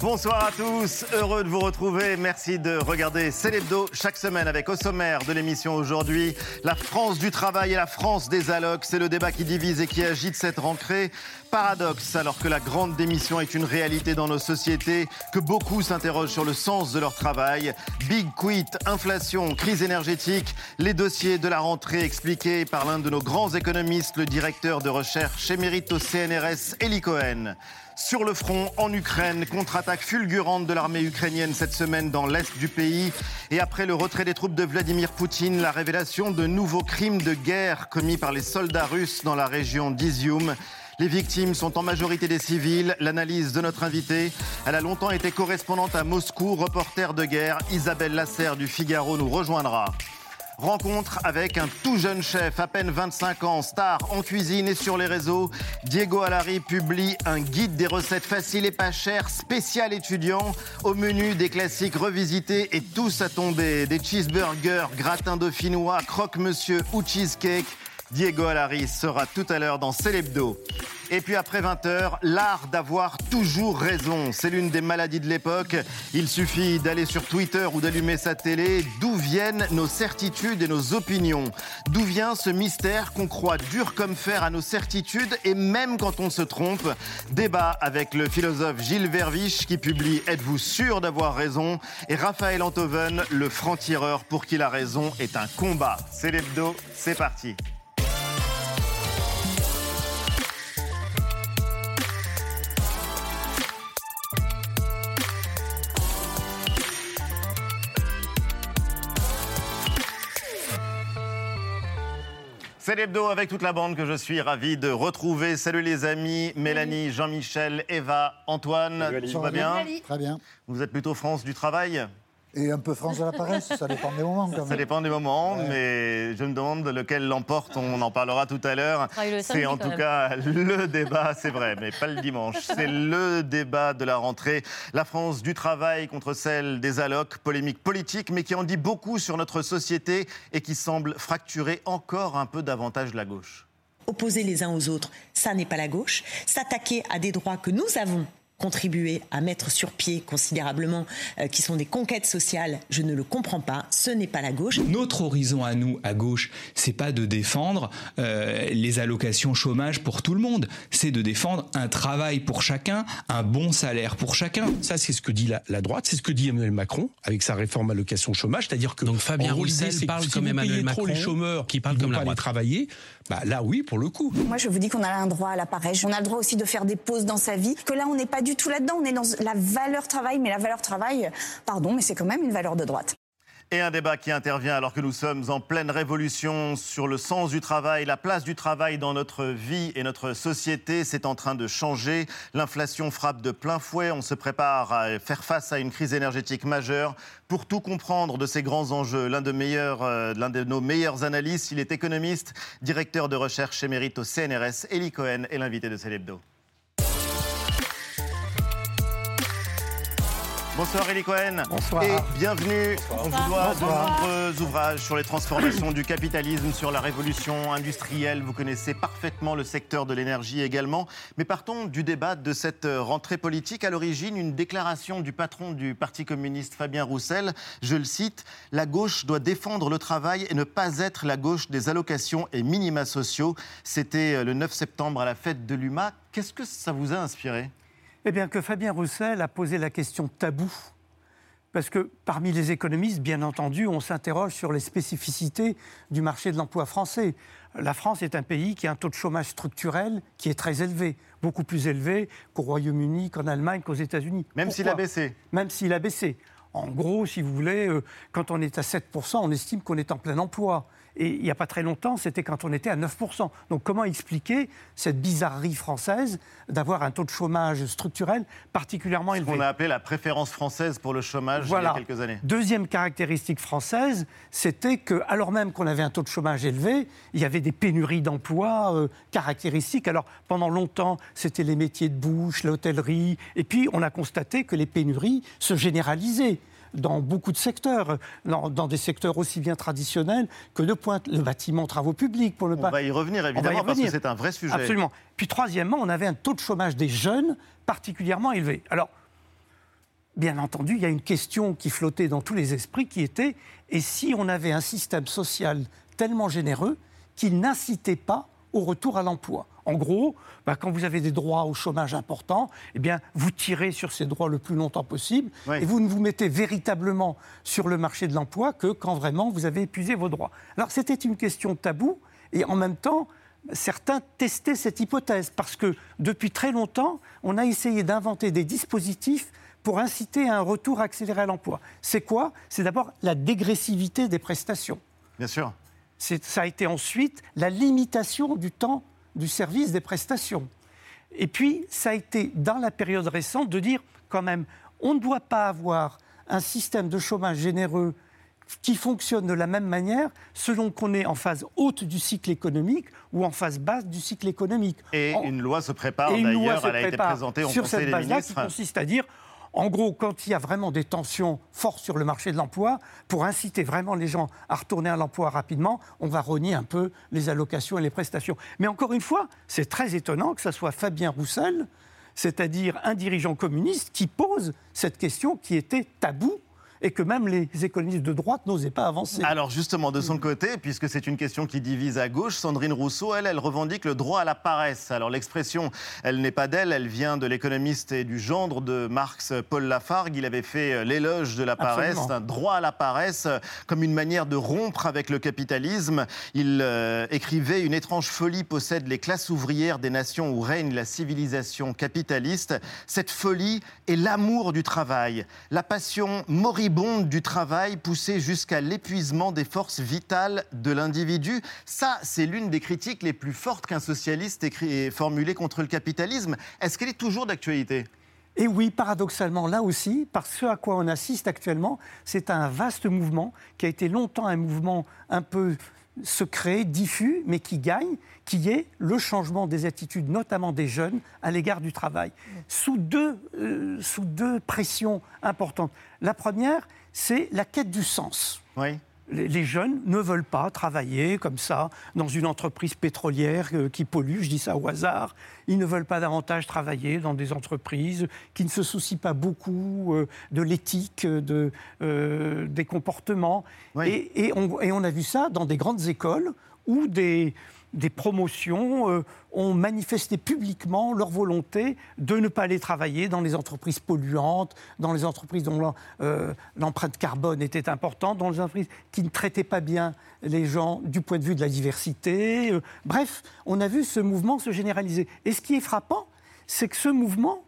Bonsoir à tous, heureux de vous retrouver. Merci de regarder Célébdo chaque semaine avec au sommaire de l'émission aujourd'hui la France du travail et la France des allocs. C'est le débat qui divise et qui agite cette rentrée. Paradoxe, alors que la grande démission est une réalité dans nos sociétés, que beaucoup s'interrogent sur le sens de leur travail. Big quit, inflation, crise énergétique, les dossiers de la rentrée expliqués par l'un de nos grands économistes, le directeur de recherche émérite au CNRS, Eli Cohen. Sur le front, en Ukraine, contre-attaque fulgurante de l'armée ukrainienne cette semaine dans l'est du pays. Et après le retrait des troupes de Vladimir Poutine, la révélation de nouveaux crimes de guerre commis par les soldats russes dans la région d'Izium. Les victimes sont en majorité des civils. L'analyse de notre invitée, elle a longtemps été correspondante à Moscou, reporter de guerre. Isabelle Lasserre du Figaro nous rejoindra. Rencontre avec un tout jeune chef, à peine 25 ans, star en cuisine et sur les réseaux. Diego Alari publie un guide des recettes faciles et pas chères, spécial étudiant. Au menu, des classiques revisités et tous à tomber. Des cheeseburgers, gratin dauphinois, croque-monsieur ou cheesecake. Diego Alari sera tout à l'heure dans Célébdo. Et puis après 20h, l'art d'avoir toujours raison. C'est l'une des maladies de l'époque. Il suffit d'aller sur Twitter ou d'allumer sa télé. D'où viennent nos certitudes et nos opinions? D'où vient ce mystère qu'on croit dur comme fer à nos certitudes et même quand on se trompe? Débat avec le philosophe Gilles Verviche qui publie Êtes-vous sûr d'avoir raison? Et Raphaël Antoven, le franc-tireur pour qui la raison est un combat. C'est l'hebdo, c'est parti. C'est l'hebdo avec toute la bande que je suis ravi de retrouver. Salut les amis, Mélanie, Jean-Michel, Eva, Antoine, tout va bien Très bien. Vous êtes plutôt France du travail? Et un peu France de la paresse, ça dépend des moments. Quand même. Ça dépend des moments, mais je me demande lequel l'emporte. On en parlera tout à l'heure. C'est en tout cas le débat, c'est vrai, mais pas le dimanche. C'est le débat de la rentrée. La France du travail contre celle des allocs, polémique politique, mais qui en dit beaucoup sur notre société et qui semble fracturer encore un peu davantage la gauche. Opposer les uns aux autres, ça n'est pas la gauche. S'attaquer à des droits que nous avons contribuer à mettre sur pied considérablement, euh, qui sont des conquêtes sociales, je ne le comprends pas. Ce n'est pas la gauche. Notre horizon à nous, à gauche, c'est pas de défendre euh, les allocations chômage pour tout le monde, c'est de défendre un travail pour chacun, un bon salaire pour chacun. Ça, c'est ce que dit la, la droite, c'est ce que dit Emmanuel Macron avec sa réforme allocation chômage, c'est-à-dire que donc Fabien Roussel parle si comme Emmanuel Macron, trop les chômeurs qui parlent comme la droite. travailler, bah là oui pour le coup. Moi, je vous dis qu'on a un droit à la paresse. On a le droit aussi de faire des pauses dans sa vie. Que là, on n'est pas du tout là-dedans. On est dans la valeur travail, mais la valeur travail, pardon, mais c'est quand même une valeur de droite. Et un débat qui intervient alors que nous sommes en pleine révolution sur le sens du travail, la place du travail dans notre vie et notre société. C'est en train de changer. L'inflation frappe de plein fouet. On se prépare à faire face à une crise énergétique majeure. Pour tout comprendre de ces grands enjeux, l'un de, euh, nos meilleurs analystes, il est économiste, directeur de recherche émérite au CNRS. Eli Cohen est l'invité de Célébdo. Bonsoir Elie Cohen. Bonsoir. Et bienvenue. On vous doit de nombreux ouvrages sur les transformations du capitalisme, sur la révolution industrielle. Vous connaissez parfaitement le secteur de l'énergie également. Mais partons du débat de cette rentrée politique. À l'origine, une déclaration du patron du Parti communiste, Fabien Roussel. Je le cite La gauche doit défendre le travail et ne pas être la gauche des allocations et minima sociaux. C'était le 9 septembre à la fête de l'UMA. Qu'est-ce que ça vous a inspiré? Eh bien, que Fabien Roussel a posé la question tabou. Parce que parmi les économistes, bien entendu, on s'interroge sur les spécificités du marché de l'emploi français. La France est un pays qui a un taux de chômage structurel qui est très élevé, beaucoup plus élevé qu'au Royaume-Uni, qu'en Allemagne, qu'aux États-Unis. Même s'il a baissé Même s'il a baissé. En gros, si vous voulez, euh, quand on est à 7%, on estime qu'on est en plein emploi. Et il n'y a pas très longtemps, c'était quand on était à 9%. Donc comment expliquer cette bizarrerie française d'avoir un taux de chômage structurel particulièrement élevé Ce qu'on a appelé la préférence française pour le chomage voilà. il y a quelques années. Deuxième caractéristique française, c'était que, alors même qu'on avait un taux de chômage élevé, il y avait des pénuries d'emplois euh, caractéristiques. Alors pendant longtemps, c'était les métiers de bouche, l'hôtellerie, et puis on a constaté que les pénuries se généralisaient. Dans beaucoup de secteurs, dans, dans, des secteurs aussi bien traditionnels que de pointe, le bâtiment, travaux publics, pour on pas. On va y revenir évidemment parce que c'est un vrai sujet. Absolument. Puis troisièmement, on avait un taux de chômage des jeunes particulièrement élevé. Alors, bien entendu, il y a une question qui flottait dans tous les esprits qui était et si on avait un système social tellement généreux qu'il n'incitait pas au retour à l'emploi En gros, bah, quand vous avez des droits au chômage importants, eh bien, vous tirez sur ces droits le plus longtemps possible Oui. et vous ne vous mettez véritablement sur le marché de l'emploi que quand vraiment vous avez épuisé vos droits. Alors c'était une question tabou et en même temps, certains testaient cette hypothèse parce que depuis très longtemps, on a essayé d'inventer des dispositifs pour inciter à un retour accéléré à l'emploi. C'est quoi? C'est d'abord la dégressivité des prestations. Bien sûr. C'est- Ça a été ensuite la limitation du temps du service des prestations. Et puis, ça a été dans la période récente de dire quand même, on ne doit pas avoir un système de chômage généreux qui fonctionne de la même manière selon qu'on est en phase haute du cycle économique ou en phase basse du cycle économique. Et En- une loi se prépare d'ailleurs, elle a été présentée au sur Conseil cette base-là qui consiste à dire, en gros, quand il y a vraiment des tensions fortes sur le marché de l'emploi, pour inciter vraiment les gens à retourner à l'emploi rapidement, on va rogner un peu les allocations et les prestations. Mais encore une fois, c'est très étonnant que ce soit Fabien Roussel, c'est-à-dire un dirigeant communiste, qui pose cette question qui était taboue et que même les économistes de droite n'osaient pas avancer. Alors justement, de son côté, puisque c'est une question qui divise à gauche, Sandrine Rousseau, elle, elle revendique le droit à la paresse. Alors l'expression, elle n'est pas d'elle, elle vient de l'économiste et du gendre de Marx, Paul Lafargue. Il avait fait euh, l'éloge de la paresse, un droit à la paresse, euh, comme une manière de rompre avec le capitalisme. Il euh, écrivait Une étrange folie possède les classes ouvrières des nations où règne la civilisation capitaliste. Cette folie est l'amour du travail, la passion moribonde du travail poussée jusqu'à l'épuisement des forces vitales de l'individu. Ça, c'est l'une des critiques les plus fortes qu'un socialiste ait formulées contre le capitalisme. Est-ce qu'elle est toujours d'actualité? Et oui, paradoxalement, là aussi, parce que ce à quoi on assiste actuellement, c'est un vaste mouvement qui a été longtemps un mouvement un peu secret, diffus, mais qui gagne, qui est le changement des attitudes, notamment des jeunes, à l'égard du travail, sous deux, euh, sous deux pressions importantes. La première, c'est la quête du sens. Les jeunes ne veulent pas travailler comme ça dans une entreprise pétrolière euh, qui pollue, je dis ça au hasard. Ils ne veulent pas davantage travailler dans des entreprises qui ne se soucient pas beaucoup euh, de l'éthique, de, euh, des comportements. Oui. Et, et on, et on a vu ça dans des grandes écoles où des, des promotions euh, ont manifesté publiquement leur volonté de ne pas aller travailler dans les entreprises polluantes, dans les entreprises dont euh, l'empreinte carbone était importante, dans les entreprises qui ne traitaient pas bien les gens du point de vue de la diversité. Euh, bref, on a vu ce mouvement se généraliser. Et ce qui est frappant, c'est que ce mouvement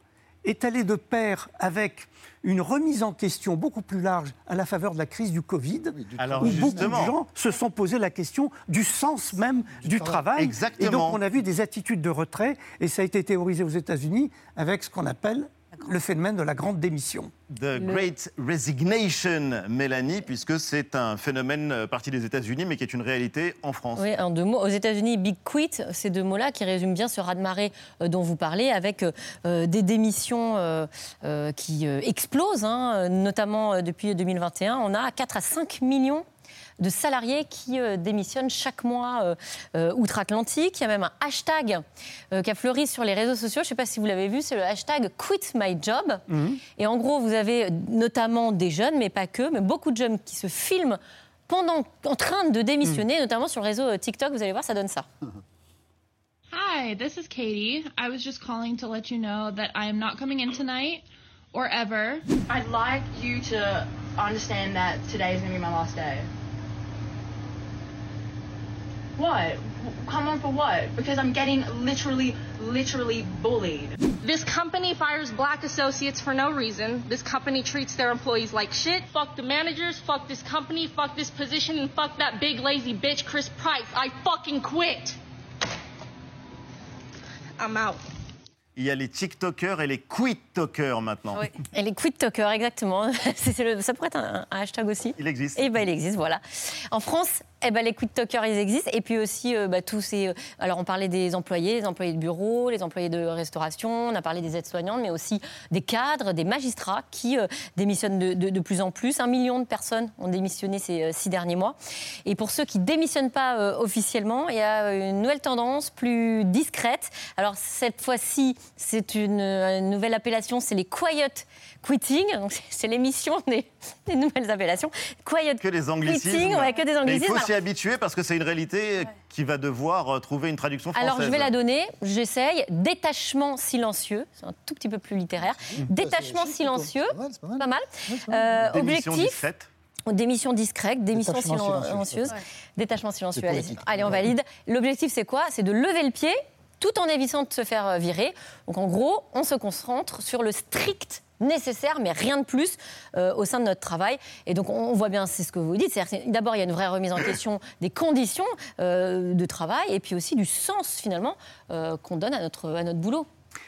est allé de pair avec une remise en question beaucoup plus large à la faveur de la crise du Covid, Alors où beaucoup de gens se sont posé la question du sens même du, travail. Exactement. Et donc on a vu des attitudes de retrait, et ça a été théorisé aux États-Unis avec ce qu'on appelle le phénomène de la grande démission. The Great Resignation, Mélanie, puisque c'est un phénomène euh, parti des États-Unis, mais qui est une réalité en France. Oui, en deux mots. Aux États-Unis, Big Quit, ces deux mots-là qui résument bien ce raz-de-marée euh, dont vous parlez, avec euh, des démissions euh, euh, qui explosent, hein, notamment depuis 2021. On a 4 à 5 millions de salariés qui euh, démissionnent chaque mois euh, euh, outre-Atlantique. Il y a même un hashtag euh, qui a fleuri sur les réseaux sociaux. Je ne sais pas si vous l'avez vu, c'est le hashtag Quit My Job. Et en gros, vous avez notamment des jeunes, mais pas que, mais beaucoup de jeunes qui se filment pendant, en train de démissionner, notamment sur le réseau TikTok. Vous allez voir, ça donne ça. Hi, this is Katie. I was just calling to let you know that I am not coming in tonight or ever. I'd like you to understand that today is going to be my last day. What? Come on for what? Because I'm getting literally, literally bullied. This company fires black associates for no reason. This company treats their employees like shit. Fuck the managers, fuck this company, fuck this position, and fuck that big lazy bitch, Chris Price. I fucking quit. I'm out. Il y a les TikTokers et les Quit-Tokers maintenant. Et les quit talkers, exactement. C'est- c'est le- ça pourrait être un, un hashtag aussi. Il existe. Eh ben, il existe, voilà. En France, eh ben, les quick talkers, ils existent. Et puis aussi, euh, bah, tous ces. euh, alors, on parlait des employés, les employés de bureau, les employés de restauration, on a parlé des aides-soignantes, mais aussi des cadres, des magistrats qui euh, démissionnent de, de- de plus en plus. Un million de personnes ont démissionné ces euh, six derniers mois. Et pour ceux qui ne démissionnent pas officiellement, il y a une nouvelle tendance plus discrète. Alors, cette fois-ci, c'est une, nouvelle appellation, c'est les quiet quitting. Donc, c'est- l'émission des, des nouvelles appellations. Quiet Que des anglicismes. quitting, ouais, que des anglicismes. S'y habituer parce que c'est une réalité qui va devoir euh, trouver une traduction française. Alors, je vais la donner, j'essaye. Détachement silencieux, c'est un tout petit peu plus littéraire. Détachement chic, silencieux, pas mal, pas. Euh, Démission objectif, discrète. démission discrète, démission Détachement silencieux, silencieuse, détachement silencieux. Allez, allez, on valide. L'objectif, c'est quoi? C'est de lever le pied tout en évitant de se faire euh, virer. Donc, en gros, on se concentre sur le strict nécessaire, mais rien de plus euh, au sein de notre travail. Et donc, on voit bien, c'est ce que vous dites. D'abord, il y a une vraie remise en question des conditions euh, de travail et puis aussi du sens, finalement, euh, qu'on donne à notre, à notre boulot.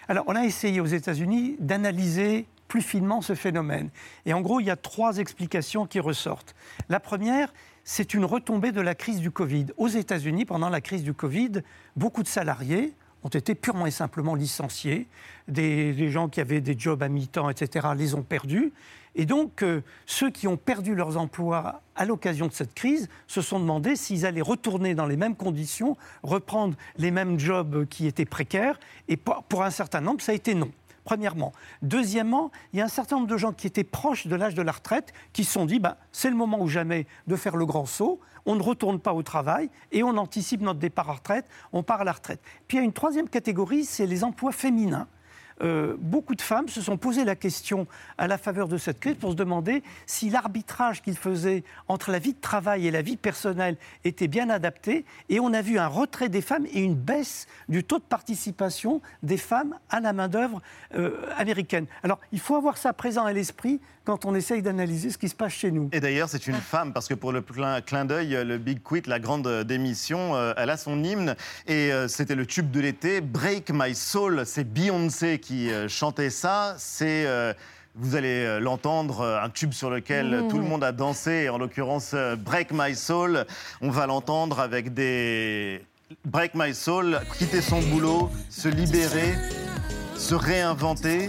Alors, on a essayé aux États-Unis d'analyser plus finement ce phénomène. Et en gros, il y a trois explications qui ressortent. La première, c'est une retombée de la crise du Covid. Aux États-Unis, pendant la crise du Covid, beaucoup de salariés ont été purement et simplement licenciés. Des, gens qui avaient des jobs à mi-temps, etc., les ont perdus. Et donc, euh, ceux qui ont perdu leurs emplois à l'occasion de cette crise se sont demandé s'ils allaient retourner dans les mêmes conditions, reprendre les mêmes jobs qui étaient précaires. Et pour un certain nombre, ça a été non. Premièrement. Deuxièmement, il y a un certain nombre de gens qui étaient proches de l'âge de la retraite qui se sont dit bah, c'est le moment ou jamais de faire le grand saut. On ne retourne pas au travail et on anticipe notre départ à retraite. On part à la retraite. Puis il y a une troisième catégorie c'est les emplois féminins. Euh, beaucoup de femmes se sont posé la question à la faveur de cette crise pour se demander si l'arbitrage qu'ils faisaient entre la vie de travail et la vie personnelle était bien adapté. Et on a vu un retrait des femmes et une baisse du taux de participation des femmes à la main-d'œuvre euh, américaine. Alors, il faut avoir ça présent à l'esprit quand on essaye d'analyser ce qui se passe chez nous. Et d'ailleurs, c'est une femme, parce que pour le clin, d'œil, le Big Quit, la grande euh, démission, elle a son hymne. Et c'était le tube de l'été, Break My Soul. C'est Beyoncé qui euh, chantait ça. C'est. euh, vous allez euh, l'entendre, un tube sur lequel euh, tout le monde a dansé, en l'occurrence Break My Soul. On va l'entendre avec des Break My Soul, quitter son boulot, se libérer, se réinventer.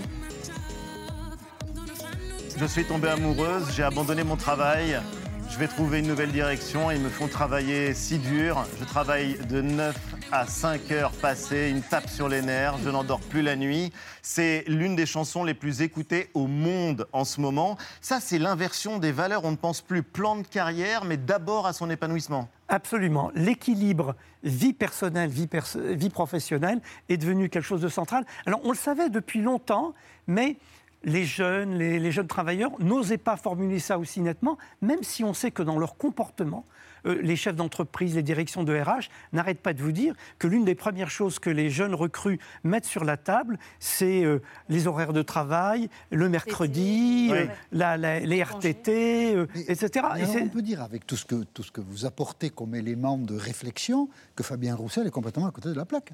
Je suis tombée amoureuse, j'ai abandonné mon travail. Je vais trouver une nouvelle direction. Ils me font travailler si dur. Je travaille de 9 à 5 heures passées, une tape sur les nerfs. Je n'endors plus la nuit. C'est l'une des chansons les plus écoutées au monde en ce moment. Ça, c'est l'inversion des valeurs. On ne pense plus plan de carrière, mais d'abord à son épanouissement. Absolument. L'équilibre vie personnelle, vie, professionnelle est devenu quelque chose de central. Alors, on le savait depuis longtemps, mais les jeunes, les jeunes travailleurs n'osaient pas formuler ça aussi nettement, même si on sait que dans leur comportement, euh, les chefs d'entreprise, les directions de RH n'arrêtent pas de vous dire que l'une des premières choses que les jeunes recrues mettent sur la table, c'est euh, les horaires de travail, le mercredi, Oui. euh, la- la- les RTT, euh, Mais- etc. mais alors, on peut dire, avec tout ce, que, tout ce que vous apportez comme élément de réflexion, que Fabien Roussel est complètement à côté de la plaque.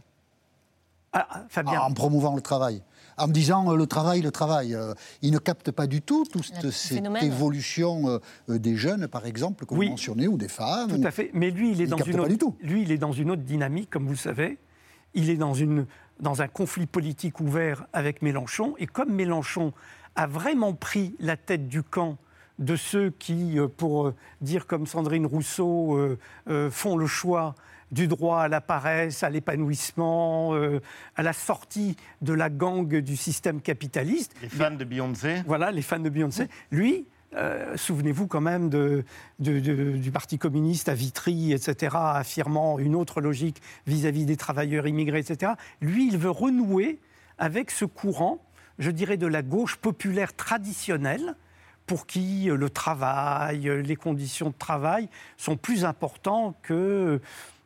Ah, ah, Fabien. En promouvant le travail. En me disant euh, le travail, le travail. Euh, il ne capte pas du tout toute cette phénomène. évolution euh, des jeunes, par exemple, que Oui. vous mentionnez, ou des femmes. Tout ou- à fait. Mais lui, il est Il dans capte une pas autre, du tout. lui, il est dans une autre dynamique, comme vous le savez. Il est dans une dans un conflit politique ouvert avec Mélenchon. Et comme Mélenchon a vraiment pris la tête du camp de ceux qui, pour dire comme Sandrine Rousseau, euh, euh, font le choix du droit à la paresse, à l'épanouissement, euh, à la sortie de la gangue du système capitaliste. Les fans de Beyoncé. Voilà, les fans de Beyoncé. Lui, euh, souvenez-vous quand même de, de- de- du Parti communiste à Vitry, etc., affirmant une autre logique vis-à-vis des travailleurs immigrés, etc. Lui, il veut renouer avec ce courant, je dirais, de la gauche populaire traditionnelle, pour qui le travail, les conditions de travail sont plus importants que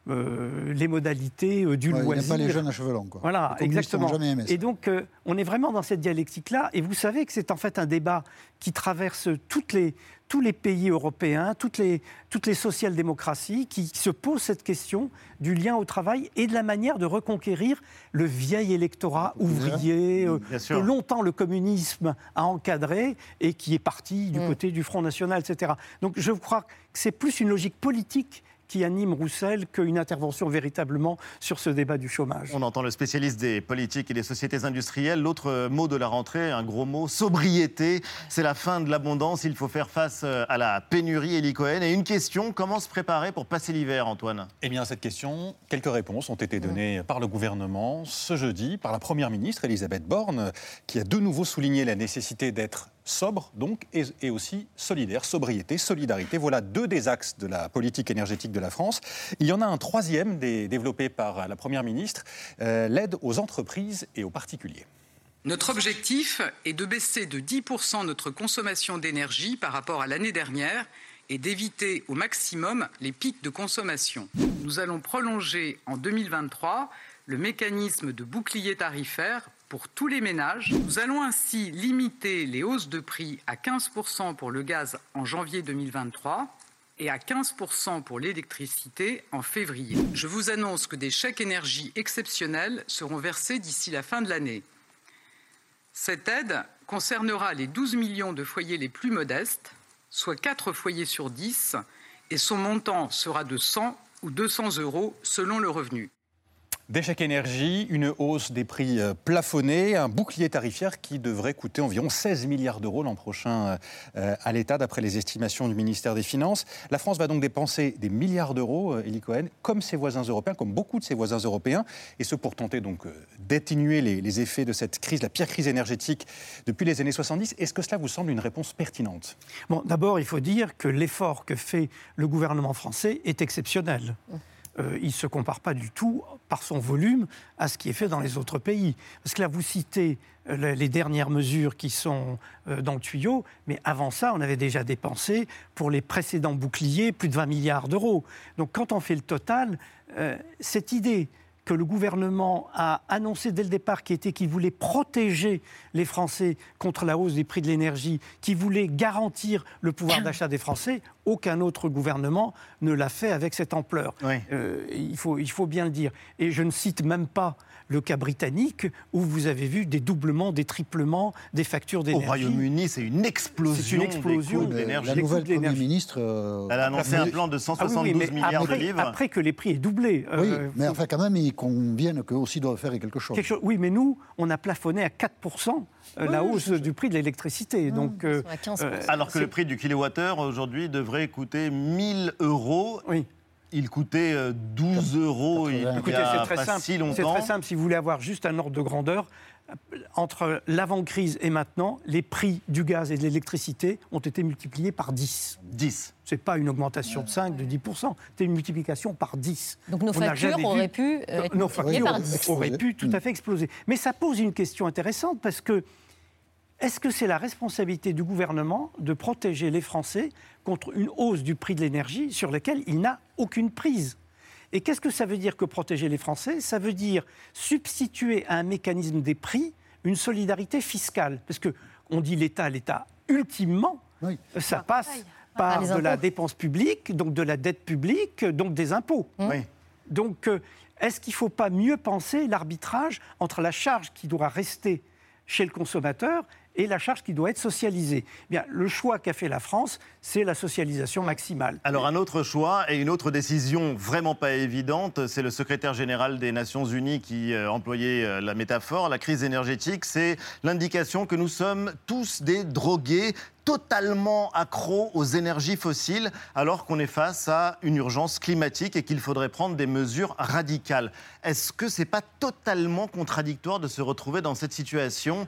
euh, les modalités euh, du Ouais, il loisir. n'aime pas les jeunes à cheveux longs. Quoi. Voilà, exactement. Et donc, euh, on est vraiment dans cette dialectique-là. Et vous savez que c'est en fait un débat qui traverse toutes les, tous les pays européens, toutes les, toutes les social-démocraties, qui se posent cette question du lien au travail et de la manière de reconquérir le vieil électorat ouvrier, que longtemps le communisme a encadré et qui est parti du Mm. côté du Front National, etc. Donc, je crois que c'est plus une logique politique qui anime Roussel qu'une intervention véritablement sur ce débat du chômage. On entend le spécialiste des politiques et des sociétés industrielles. L'autre mot de la rentrée, un gros mot, sobriété. C'est la fin de l'abondance. Il faut faire face euh, à la pénurie hélicoène. Et une question, comment se préparer pour passer l'hiver, Antoine? Eh bien, à cette question, quelques réponses ont été données par le gouvernement ce jeudi par la Première ministre, Elisabeth Borne, qui a de nouveau souligné la nécessité d'être sobre donc et, aussi solidaire, sobriété, solidarité. Voilà deux des axes de la politique énergétique de la France. Il y en a un troisième développé par la Première ministre, euh, l'aide aux entreprises et aux particuliers. Notre objectif est de baisser de 10% notre consommation d'énergie par rapport à l'année dernière et d'éviter au maximum les pics de consommation. Nous allons prolonger en 2023 le mécanisme de bouclier tarifaire pour tous les ménages. Nous allons ainsi limiter les hausses de prix à 15% pour le gaz en janvier 2023 et à 15% pour l'électricité en février. Je vous annonce que des chèques énergie exceptionnels seront versés d'ici la fin de l'année. Cette aide concernera les 12 millions de foyers les plus modestes, soit 4 foyers sur 10, et son montant sera de 100 ou 200 euros selon le revenu. Des chèques énergie, une hausse des prix euh, plafonnés, un bouclier tarifaire qui devrait coûter environ 16 milliards d'euros l'an prochain euh, à l'État, d'après les estimations du ministère des Finances. La France va donc dépenser des milliards d'euros, Elie euh, Cohen, comme ses voisins européens, comme beaucoup de ses voisins européens, et ce pour tenter donc d'atténuer les, les, effets de cette crise, la pire crise énergétique depuis les années 70. Est-ce que cela vous semble une réponse pertinente? Bon, d'abord, il faut dire que l'effort que fait le gouvernement français est exceptionnel. Euh, il ne se compare pas du tout par son volume à ce qui est fait dans les autres pays. Parce que là, vous citez euh, les dernières mesures qui sont euh, dans le tuyau, mais avant ça, on avait déjà dépensé pour les précédents boucliers plus de 20 milliards d'euros. Donc quand on fait le total, cette idée que le gouvernement a annoncé dès le départ, qui était qu'il voulait protéger les Français contre la hausse des prix de l'énergie, qui voulait garantir le pouvoir d'achat des Français, aucun autre gouvernement ne l'a fait avec cette ampleur. Euh, il, faut, il faut bien le dire. Et je ne cite même pas le cas britannique, où vous avez vu des doublements, des triplements des factures d'énergie. Au Royaume-Uni, c'est une explosion, une explosion de l'énergie. La nouvelle Premier ministre... Euh, Elle a annoncé un plan de 172 ah milliards de livres. Après que les prix aient doublé. Euh, oui, mais enfin quand même, il convienne qu'eux aussi doivent faire quelque chose. quelque chose. Oui, mais nous, on a plafonné à 4% euh, la hausse du prix de l'électricité. Mmh, Donc, Alors que le prix du kilowattheure aujourd'hui devrait coûter 1000 euros. Oui il coûtait 12 euros il Écoutez, a très simple. si longtemps. C'est très simple. Si vous voulez avoir juste un ordre de grandeur, entre l'avant-crise et maintenant, les prix du gaz et de l'électricité ont été multipliés par 10. 10. Ce n'est pas une augmentation de 5, de 10%, c'est une multiplication par 10. Donc nos factures auraient pu être nos factures par 10. auraient pu tout à fait exploser. Mais ça pose une question intéressante parce que est-ce que c'est la responsabilité du gouvernement de protéger les Français contre une hausse du prix de l'énergie sur laquelle il n'a aucune prise? Et qu'est-ce que ça veut dire que protéger les Français? Ça veut dire substituer à un mécanisme des prix une solidarité fiscale. Parce qu'on dit l'État, l'État, ultimement, ça passe par de la dépense publique, donc de la dette publique, donc des impôts. Donc, euh, est-ce qu'il ne faut pas mieux penser l'arbitrage entre la charge qui doit rester chez le consommateur et la charge qui doit être socialisée. Bien, le choix qu'a fait la France, c'est la socialisation maximale. Alors un autre choix et une autre décision vraiment pas évidente, c'est le secrétaire général des Nations Unies qui euh, employait euh, la métaphore, la crise énergétique, c'est l'indication que nous sommes tous des drogués totalement accros aux énergies fossiles alors qu'on est face à une urgence climatique et qu'il faudrait prendre des mesures radicales. Est-ce que c'est pas totalement contradictoire de se retrouver dans cette situation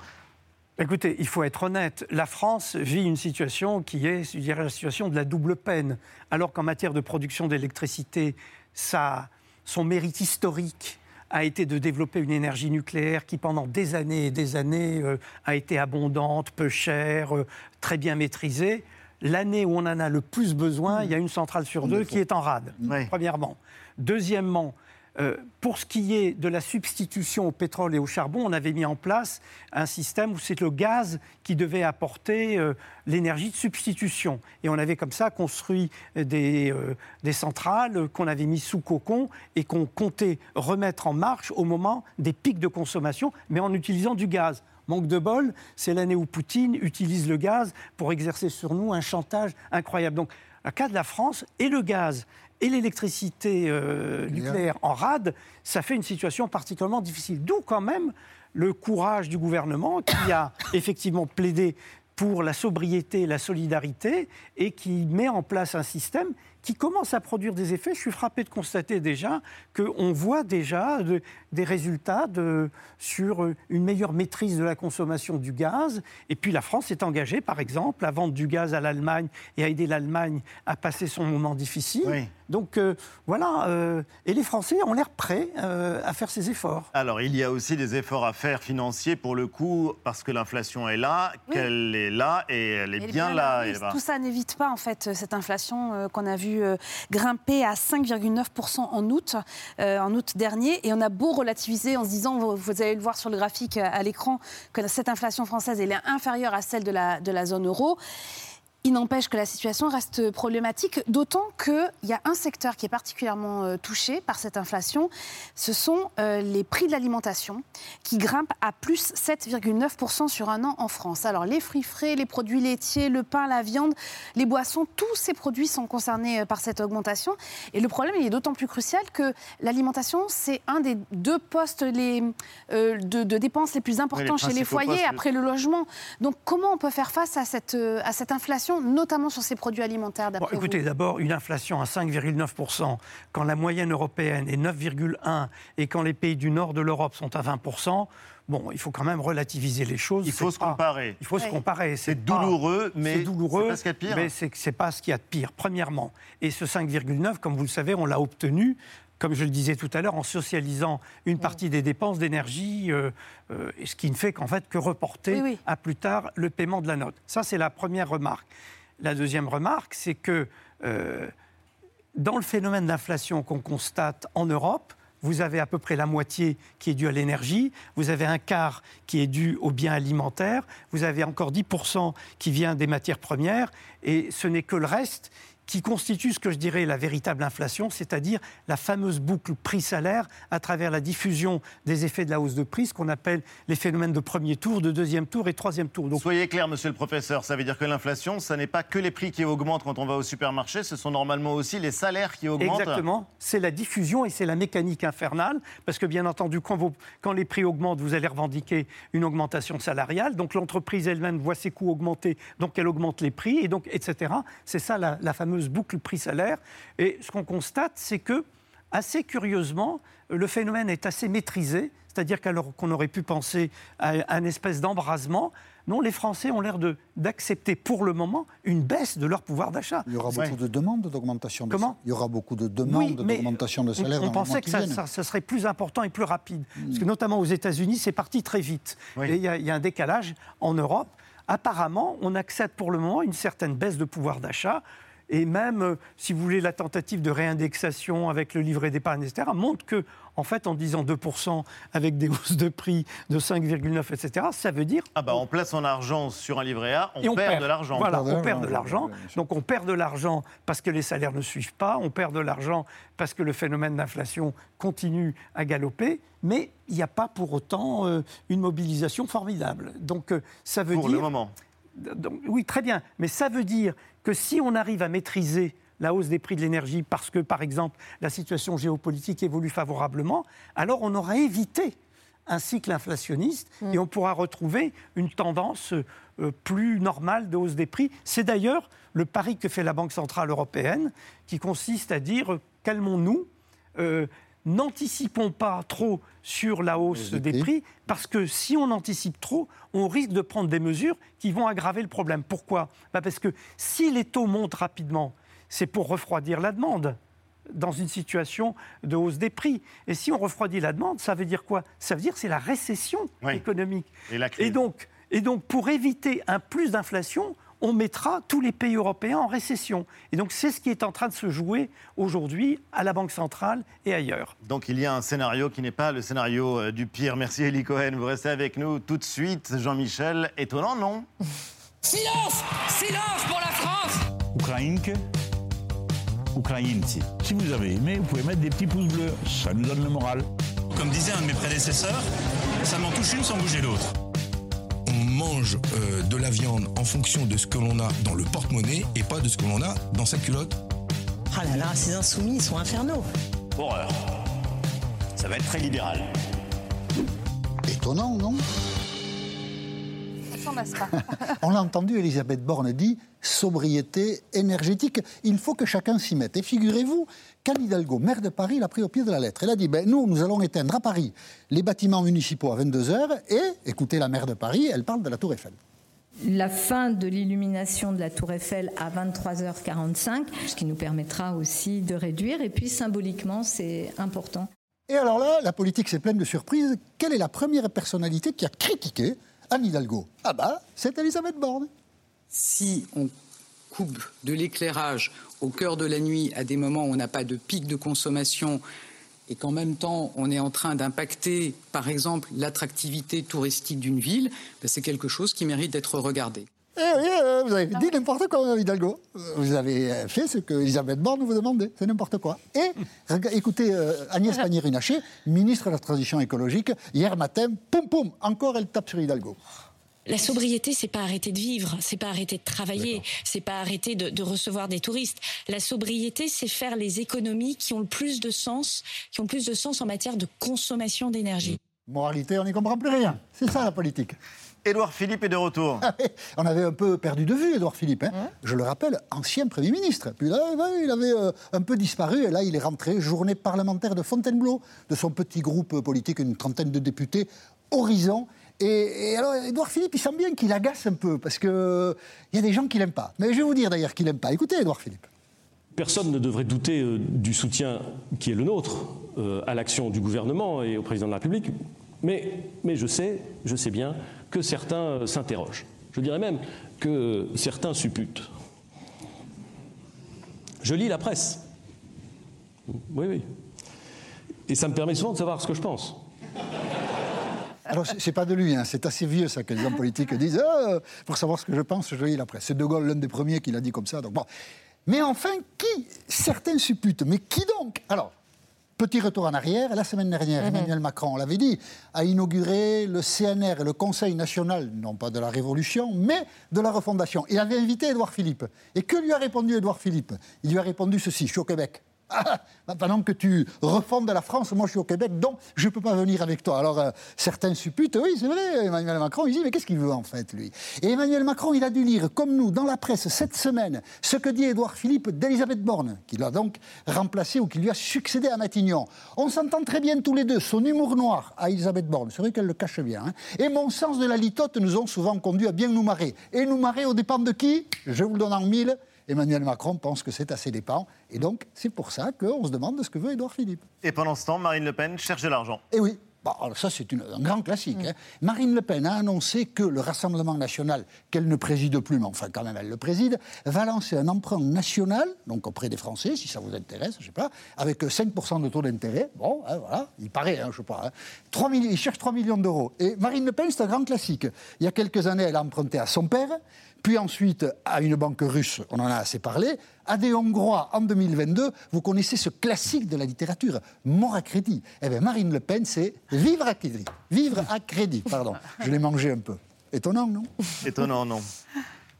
Écoutez, il faut être honnête. La France vit une situation qui est, je dirais, la situation de la double peine. Alors qu'en matière de production d'électricité, son mérite historique a été de développer une énergie nucléaire qui, pendant des années et des années, euh, a été abondante, peu chère, euh, très bien maîtrisée. L'année où on en a le plus besoin, il y a une centrale sur deux qui est en rade, premièrement. Deuxièmement, euh, pour ce qui est de la substitution au pétrole et au charbon, on avait mis en place un système où c'est le gaz qui devait apporter euh, l'énergie de substitution. Et on avait comme ça construit des, euh, centrales qu'on avait mis sous cocon et qu'on comptait remettre en marche au moment des pics de consommation, mais en utilisant du gaz. Manque de bol, c'est l'année où Poutine utilise le gaz pour exercer sur nous un chantage incroyable. Donc le cas de la France et le gaz et l'électricité euh, nucléaire en rade, ça fait une situation particulièrement difficile. D'où quand même le courage du gouvernement qui a effectivement plaidé pour la sobriété et la solidarité et qui met en place un système qui commence à produire des effets. Je suis frappé de constater déjà qu'on voit déjà de- des résultats de- sur une meilleure maîtrise de la consommation du gaz. Et puis la France est engagée, par exemple, à vendre du gaz à l'Allemagne et à aider l'Allemagne à passer son moment difficile. Donc euh, voilà, euh, et les Français ont l'air prêts euh, à faire ces efforts. Alors, il y a aussi des efforts à faire financiers pour le coup, parce que l'inflation est là, Oui. qu'elle est là et elle est Elle bien là. Eva. Tout ça n'évite pas en fait cette inflation euh, qu'on a vu euh, grimper à 5,9% en août, euh, en août dernier. Et on a beau en se disant, vous, allez le voir sur le graphique à, l'écran, que cette inflation française est inférieure à celle de la zone euro. Il n'empêche que la situation reste problématique, d'autant qu'il y a un secteur qui est particulièrement euh, touché par cette inflation, ce sont euh, les prix de l'alimentation, qui grimpent à plus 7,9% sur un an en France. Alors les fruits frais, les produits laitiers, le pain, la viande, les boissons, tous ces produits sont concernés euh, par cette augmentation. Et le problème, il est d'autant plus crucial que l'alimentation, c'est un des deux postes les, euh, de, de dépenses les plus importants chez les foyers, postes, après le logement. Donc comment on peut faire face à cette, à cette inflation, notamment sur ces produits alimentaires, Bon, d'après écoutez, d'abord, une inflation à 5,9%, quand la moyenne européenne est 9,1% et quand les pays du nord de l'Europe sont à 20%, bon, il faut quand même relativiser les choses. Il faut se pas- comparer. Il faut se comparer. C'est pas- douloureux, mais c'est douloureux, c'est pas ce qu'il y a de pire. Mais c'est c'est pas ce qu'il y a de pire, premièrement. Et ce 5,9, comme vous le savez, on l'a obtenu. Comme je le disais tout à l'heure, en socialisant une partie des dépenses d'énergie, euh, euh, ce qui ne fait qu'en fait que reporter Oui, oui. à plus tard le paiement de la note. Ça, c'est la première remarque. La deuxième remarque, c'est que euh, dans le phénomène d'inflation qu'on constate en Europe, vous avez à peu près la moitié qui est due à l'énergie, vous avez un quart qui est dû aux biens alimentaires, vous avez encore 10% qui vient des matières premières, et ce n'est que le reste qui constitue ce que je dirais la véritable inflation, c'est-à-dire la fameuse boucle prix-salaire à travers la diffusion des effets de la hausse de prix, ce qu'on appelle les phénomènes de premier tour, de deuxième tour et troisième tour. Donc, Soyez clair, monsieur le professeur, ça veut dire que l'inflation, ça n'est pas que les prix qui augmentent quand on va au supermarché, ce sont normalement aussi les salaires qui augmentent. Exactement. C'est la diffusion et c'est la mécanique infernale. Parce que, bien entendu, quand, vos- quand les prix augmentent, vous allez revendiquer une augmentation salariale. Donc, l'entreprise elle-même voit ses coûts augmenter, donc elle augmente les prix, et donc, etc. C'est ça la, la fameuse boucle prix-salaire. Et ce qu'on constate, c'est que, assez curieusement, le phénomène est assez maîtrisé. C'est-à-dire qu'alors qu'on aurait pu penser à un espèce d'embrasement, non, les Français ont l'air de- d'accepter pour le moment une baisse de leur pouvoir d'achat. Il y aura beaucoup de demandes d'augmentation de Comment Il y aura beaucoup de Oui, demandes mais d'augmentation de on- salaire On, mois pensait que ça, ça- ça serait plus important et plus rapide. Parce que notamment aux États-Unis, c'est parti très vite. Et il y, y a un décalage en Europe. Apparemment, on accepte pour le moment une certaine baisse de pouvoir d'achat. Et même, euh, si vous voulez, la tentative de réindexation avec le livret d'épargne, etc., montre que, en fait, en disant 2% avec des hausses de prix de 5,9, etc., ça veut dire Ah bah on place son argent sur un livret A, on, et perd, de l'argent. Voilà, on perd de l'argent. Donc on perd de l'argent parce que les salaires ne suivent pas, on perd de l'argent parce que le phénomène d'inflation continue à galoper, mais il n'y a pas pour autant euh, une mobilisation formidable. Donc euh, ça veut Pour dire... le moment. Donc, oui, très bien, mais ça veut dire que si on arrive à maîtriser la hausse des prix de l'énergie parce que, par exemple, la situation géopolitique évolue favorablement, alors on aura évité un cycle inflationniste et on pourra retrouver une tendance euh, plus normale de hausse des prix. C'est d'ailleurs le pari que fait la Banque Centrale Européenne qui consiste à dire euh, calmons-nous, euh, n'anticipons pas trop sur la hausse des prix, parce que si on anticipe trop, on risque de prendre des mesures qui vont aggraver le problème. Pourquoi? Bah Parce que si les taux montent rapidement, c'est pour refroidir la demande dans une situation de hausse des prix. Et si on refroidit la demande, ça veut dire quoi? Ça veut dire que c'est la récession économique. Et la crise. Et donc, et donc, pour éviter un plus d'inflation, on mettra tous les pays européens en récession. Et donc, c'est ce qui est en train de se jouer aujourd'hui à la Banque centrale et ailleurs. Donc il y a un scénario qui n'est pas le scénario euh, du pire. Merci Eli Cohen, vous restez avec nous tout de suite. Jean-Michel, étonnant non? Silence Silence pour la France Ukrainke, Ukrainci. Si vous avez aimé, vous pouvez mettre des petits pouces bleus. Ça nous donne le moral. Comme disait un de mes prédécesseurs, ça m'en touche une sans bouger l'autre. On mange euh, de la viande en fonction de ce que l'on a dans le porte-monnaie et pas de ce que l'on a dans sa culotte. Oh là là, ces insoumis, ils sont infernaux. Horreur. Ça va être très libéral. Étonnant, non? S'en passe pas. On l'a entendu, Elisabeth Borne dit sobriété énergétique. Il faut que chacun s'y mette. Et figurez-vous qu'Anne Hidalgo, maire de Paris, l'a pris au pied de la lettre. Elle a dit ben, nous, nous allons éteindre à Paris les bâtiments municipaux à 22h. Et, écoutez, la maire de Paris, elle parle de la Tour Eiffel. la fin de l'illumination de la tour Eiffel à 23h45, ce qui nous permettra aussi de réduire. Et puis symboliquement, c'est important. Et alors là, la politique, c'est pleine de surprises. Quelle est la première personnalité qui a critiqué Anne Hidalgo Ah bah, c'est Elisabeth Borne. Si on coupe de l'éclairage au cœur de la nuit à des moments où on n'a pas de pic de consommation et qu'en même temps on est en train d'impacter, par exemple, l'attractivité touristique d'une ville, ben, c'est quelque chose qui mérite d'être regardé. Eh oui, euh, vous avez dit n'importe quoi, Hidalgo. Vous avez euh, fait ce que Elisabeth Borne vous demandait. C'est n'importe quoi. Et écoutez, euh, Agnès Pannier-Runacher, ministre de la Transition écologique, hier matin, poum poum, encore elle tape sur Hidalgo. La sobriété, c'est pas arrêter de vivre, c'est pas arrêter de travailler, c'est pas arrêter de, de recevoir des touristes. La sobriété, c'est faire les économies qui ont le plus de sens, qui ont le plus de sens en matière de consommation d'énergie. Moralité, on n'y comprend plus rien. C'est ça la politique. Édouard Philippe est de retour. on avait un peu perdu de vue Édouard Philippe. hein. Je le rappelle, ancien Premier ministre. Puis là, il avait euh, un peu disparu et là, il est rentré, journée parlementaire de Fontainebleau, de son petit groupe politique, une trentaine de députés, Horizon. Et, et alors, Édouard Philippe, il sent bien qu'il agace un peu parce qu'il y a des gens qui l'aiment pas. Mais je vais vous dire d'ailleurs qu'il l'aime pas. Écoutez, Édouard Philippe. Personne ne devrait douter euh, du soutien qui est le nôtre euh, à l'action du gouvernement et au président de la République, mais, mais je, sais, je sais bien que certains euh, s'interrogent. Je dirais même que certains supputent. Je lis la presse. Oui, oui. Et ça me permet souvent de savoir ce que je pense. Alors, c'est pas de lui, hein, c'est assez vieux ça que les hommes politiques disent Ah, pour savoir ce que je pense, je lis la presse. C'est De Gaulle, l'un des premiers, qui l'a dit comme ça. Donc, bon. Mais enfin, qui Certains supputent, mais qui donc? Alors, petit retour en arrière. La semaine dernière, Emmanuel Macron, on l'avait dit, a inauguré le CNR et le Conseil national, non pas de la Révolution, mais de la refondation. Il avait invité Édouard Philippe. Et que lui a répondu Édouard Philippe? Il lui a répondu ceci Je suis au Québec. Pendant que tu refondes la France, moi je suis au Québec, donc je ne peux pas venir avec toi. Alors euh, certains supputent, oui c'est vrai, Emmanuel Macron, il dit, mais qu'est-ce qu'il veut en fait lui? Et Emmanuel Macron, il a dû lire, comme nous, dans la presse cette semaine, ce que dit Édouard Philippe d'Elisabeth Borne, qui l'a donc remplacé ou qui lui a succédé à Matignon. On s'entend très bien tous les deux, son humour noir à Elisabeth Borne, c'est vrai qu'elle le cache bien, hein. et mon sens de la litote nous ont souvent conduit à bien nous marrer. Et nous marrer aux dépens de qui? Je vous le donne en mille. Emmanuel Macron pense que c'est à ses dépens. Et donc, c'est pour ça qu'on se demande ce que veut Édouard Philippe. Et pendant ce temps, Marine Le Pen cherche de l'argent. Eh oui. Bon, alors ça, c'est une- un grand classique. hein. Marine Le Pen a annoncé que le Rassemblement national, qu'elle ne préside plus, mais enfin quand même elle le préside, va lancer un emprunt national, donc auprès des Français, si ça vous intéresse, je sais pas, avec euh, 5% de taux d'intérêt. Bon, hein, voilà, il paraît, hein, je sais pas. hein. 3 milli- il cherche 3 millions d'euros. Et Marine Le Pen, c'est un grand classique. Il y a quelques années, elle a emprunté à son père, puis ensuite à une banque russe, on en a assez parlé, à des Hongrois en 2022. Vous connaissez ce classique de la littérature, mort à crédit. Eh bien, Marine Le Pen, c'est vivre à crédit. Vivre à crédit, pardon. Je l'ai mangé un peu. Étonnant, non? Étonnant, non.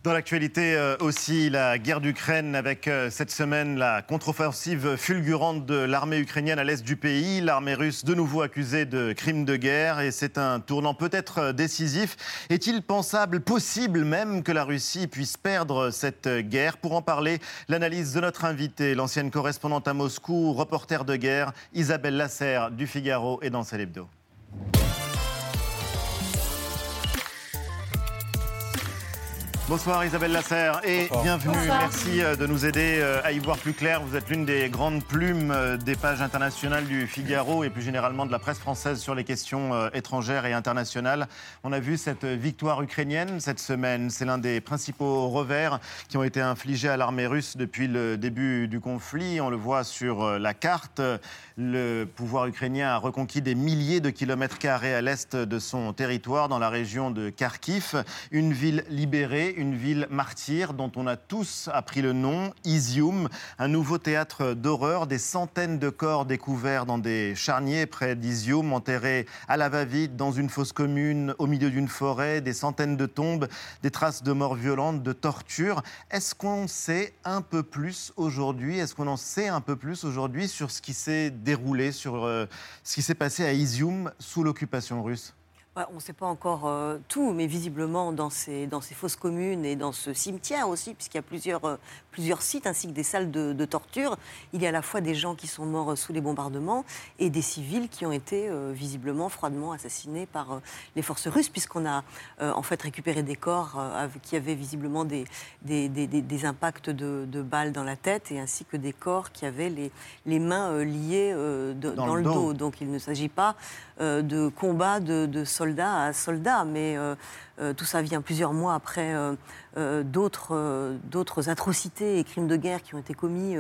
Dans l'actualité euh, aussi, la guerre d'Ukraine avec euh, cette semaine la contre-offensive fulgurante de l'armée ukrainienne à l'est du pays, l'armée russe de nouveau accusée de crimes de guerre et c'est un tournant peut-être euh, décisif. Est-il pensable, possible même que la Russie puisse perdre cette guerre? Pour en parler, l'analyse de notre invitée, l'ancienne correspondante à Moscou, reporter de guerre, Isabelle Lasserre du Figaro et dans Hebdo. Bonsoir Isabelle Lasserre et Bonsoir. bienvenue. Bonsoir. Merci euh, de nous aider euh, à y voir plus clair. Vous êtes l'une des grandes plumes euh, des pages internationales du Figaro et plus généralement de la presse française sur les questions étrangères et internationales. On a vu cette victoire ukrainienne cette semaine. C'est l'un des principaux revers qui ont été infligés à l'armée russe depuis le début du conflit. On le voit sur la carte. Le pouvoir ukrainien a reconquis des milliers de kilomètres carrés à l'est de son territoire, dans la région de Kharkiv. Une ville libérée, une ville martyre dont on a tous appris le nom, Izium, un nouveau théâtre d'horreur, des centaines de corps découverts dans des charniers près d'Izium, enterrés à la va-vite dans une fosse commune au milieu d'une forêt, des centaines de tombes, des traces de morts violentes, de tortures. Est-ce qu'on sait un peu plus aujourd'hui? Est-ce qu'on en sait un peu plus aujourd'hui sur ce qui s'est déroulé, sur euh, ce qui s'est passé à Izium sous l'occupation russe? On ne sait pas encore euh, tout, mais visiblement dans ces, dans ces fosses communes et dans ce cimetière aussi, puisqu'il y a plusieurs, euh, plusieurs sites ainsi que des salles de, torture, il y a à la fois des gens qui sont morts sous les bombardements et des civils qui ont été euh, visiblement froidement assassinés par les forces russes, puisqu'on a en fait récupéré des corps qui avaient visiblement des, des, des, des impacts de, de, balles dans la tête et ainsi que des corps qui avaient les, les mains liées dans, le dos. Donc il ne s'agit pas de combats de, de soldat à soldat, mais euh, euh, tout ça vient plusieurs mois après euh, euh, d'autres d'autres atrocités et crimes de guerre qui ont été commis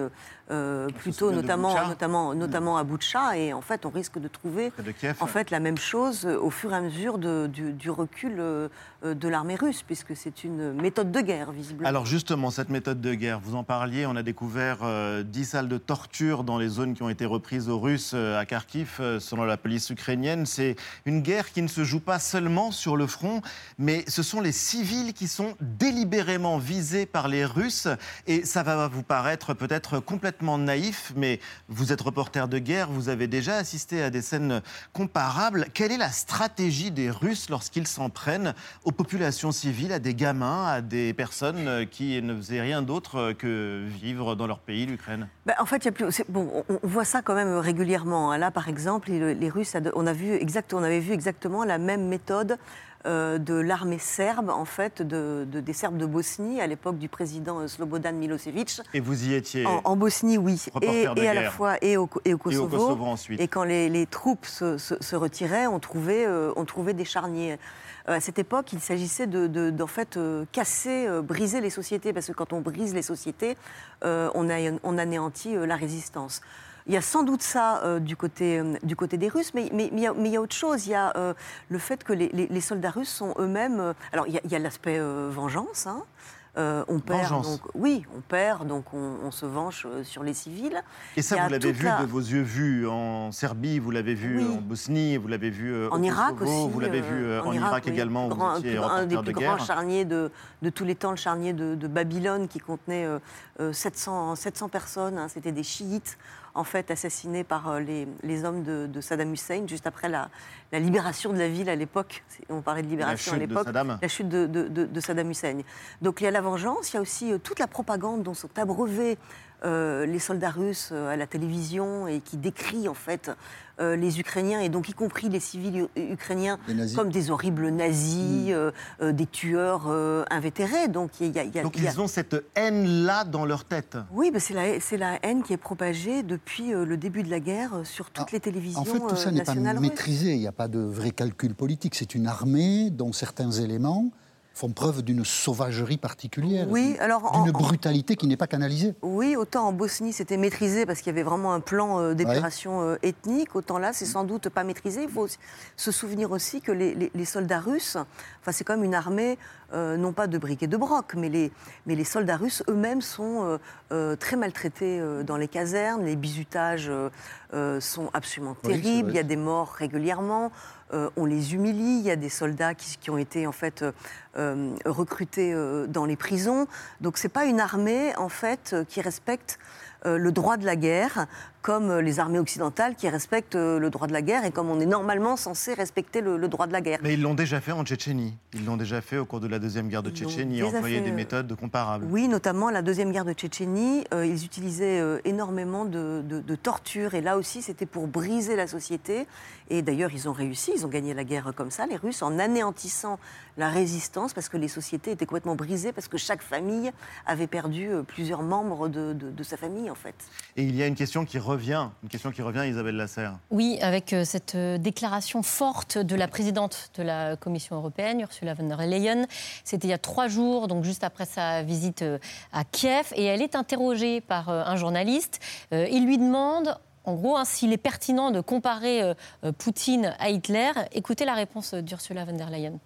plus tôt, notamment, notamment, notamment à Boutcha. Et en fait, on risque de trouver en fait, la même chose au fur et à mesure de, du, recul de l'armée russe, puisque c'est une méthode de guerre, visiblement. Alors justement, cette méthode de guerre, vous en parliez, on a découvert 10 salles de torture dans les zones qui ont été reprises aux Russes à Kharkiv, selon la police ukrainienne. C'est une guerre qui ne se joue pas seulement sur le front, mais ce sont les civils qui sont délibérément visés par les Russes. Et ça va vous paraître peut-être complètement naïf, mais vous êtes reporter de guerre, vous avez déjà assisté à des scènes comparables. Quelle est la stratégie des Russes lorsqu'ils s'en prennent aux populations civiles, à des gamins, à des personnes qui ne faisaient rien d'autre que vivre dans leur pays, l'Ukraine? Ben, En fait, y a plus... bon, on voit ça quand même régulièrement. Là, par exemple, les Russes, on, a vu exact... on avait vu exactement la même méthode de l'armée serbe, en fait, de, des Serbes de Bosnie, à l'époque du président euh, Slobodan Milosevic. Et vous y étiez En, Bosnie, oui. Et, à la fois, et au, et au Kosovo. ensuite. Et quand les, troupes se, retiraient, on trouvait, euh, on trouvait des charniers. À cette époque, il s'agissait de, en fait, casser, briser les sociétés, parce que quand on brise les sociétés, on, a, on anéantit la résistance. Il y a sans doute ça euh, du, côté, euh, du côté des Russes, mais, mais, mais, il, y a, autre chose. Il y a euh, le fait que les, les, soldats russes sont eux-mêmes. alors, il y a, l'aspect vengeance. Hein. on perd, donc, oui, on perd, donc on, se venge sur les civils. Et ça, vous l'avez vu de vos yeux vus en Serbie, vous l'avez vu en Bosnie, vous l'avez vu en Irak aussi, vous l'avez vu en, Irak, également. un, des plus grands charniers de, de, tous les temps, le charnier de, Babylone qui contenait 700, 700 personnes. Hein, C'était des chiites en fait assassiné par euh, les, hommes de, Saddam Hussein juste après la, libération de la ville à l'époque. On parlait de libération à l'époque. La chute de, Saddam Hussein. Donc il y a la vengeance, il y a aussi euh, toute la propagande dont sont abreuvés euh, les soldats russes à la télévision et qui décrit en fait euh, les Ukrainiens, et donc y compris les civils ukrainiens, comme des horribles nazis, mm. euh, euh, des tueurs invétérés. Donc, y donc ils ont cette haine-là dans leur tête. Oui, c'est la, la, haine qui est propagée depuis le début de la guerre sur toutes ah, les télévisions En fait, tout ça n'est pas maîtrisé. Il n'y a pas de vrai calcul politique. C'est une armée dont certains éléments font preuve d'une sauvagerie particulière, oui, d'une brutalité qui n'est pas canalisée. Oui, autant en Bosnie c'était maîtrisé parce qu'il y avait vraiment un plan euh, d'épuration euh, ethnique, autant là c'est sans doute pas maîtrisé. Il faut se souvenir aussi que les, soldats russes, enfin c'est comme une armée euh, non pas de briques et de broc, mais les, mais les soldats russes eux-mêmes sont très maltraités dans les casernes, les bizutages sont absolument terribles, il y a des morts régulièrement. Euh, on les humilie. Il y a des soldats qui, ont été en fait euh, euh, recrutés dans les prisons. Donc c'est pas une armée en fait qui respecte le droit de la guerre comme euh, les armées occidentales qui respectent euh, le droit de la guerre et comme on est normalement censé respecter le, droit de la guerre. Mais ils l'ont déjà fait en Tchétchénie. Ils l'ont déjà fait au cours de la Deuxième Guerre de Tchétchénie, employer des euh, méthodes comparables. Oui, notamment la Deuxième Guerre de Tchétchénie. ils utilisaient énormément de, torture et là aussi c'était pour briser la société. Et d'ailleurs, ils ont réussi, ils ont gagné la guerre comme ça, les Russes, en anéantissant la résistance parce que les sociétés étaient complètement brisées, parce que chaque famille avait perdu plusieurs membres de, de sa famille en fait. Et il y a une question qui revient revient, une question qui revient, Isabelle Lasserre. Oui, avec euh, cette euh, déclaration forte de la présidente de la Commission européenne, Ursula von der Leyen. C'était il y a trois jours, donc juste après sa visite euh, à Kiev, et elle est interrogée par un journaliste. Il lui demande en gros, hein, s'il est pertinent de comparer Poutine à Hitler. Écoutez la réponse d'Ursula von der Leyen.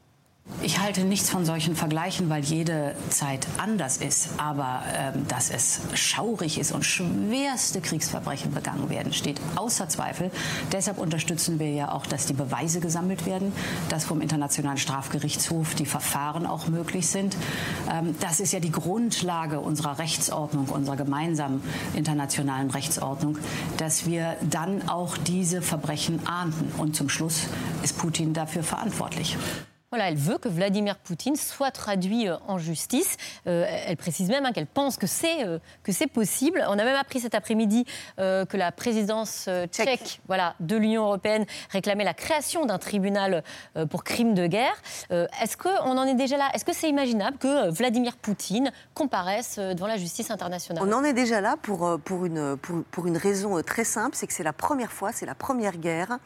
Ich halte nichts von solchen Vergleichen, weil jede Zeit anders ist. Aber ähm, dass es schaurig ist und schwerste Kriegsverbrechen begangen werden, steht außer Zweifel. Deshalb unterstützen wir ja auch, dass die Beweise gesammelt werden, dass vom Internationalen Strafgerichtshof die Verfahren auch möglich sind. Ähm, das ist ja die Grundlage unserer Rechtsordnung, unserer gemeinsamen internationalen Rechtsordnung, dass wir dann auch diese Verbrechen ahnden. Und zum Schluss ist Putin dafür verantwortlich. Voilà, elle veut que Vladimir Poutine soit traduit euh, en justice. Euh, elle précise même hein, qu'elle pense que c'est euh, que c'est possible. On a même appris cet après-midi euh, que la présidence tchèque, voilà, de l'Union européenne réclamait la création d'un tribunal pour crimes de guerre. Est-ce qu'on en est déjà là? Est-ce que c'est imaginable que Vladimir Poutine comparaisse devant la justice internationale? On en est déjà là pour, pour, une, pour, pour une raison très simple, c'est que c'est la première fois, c'est la première guerre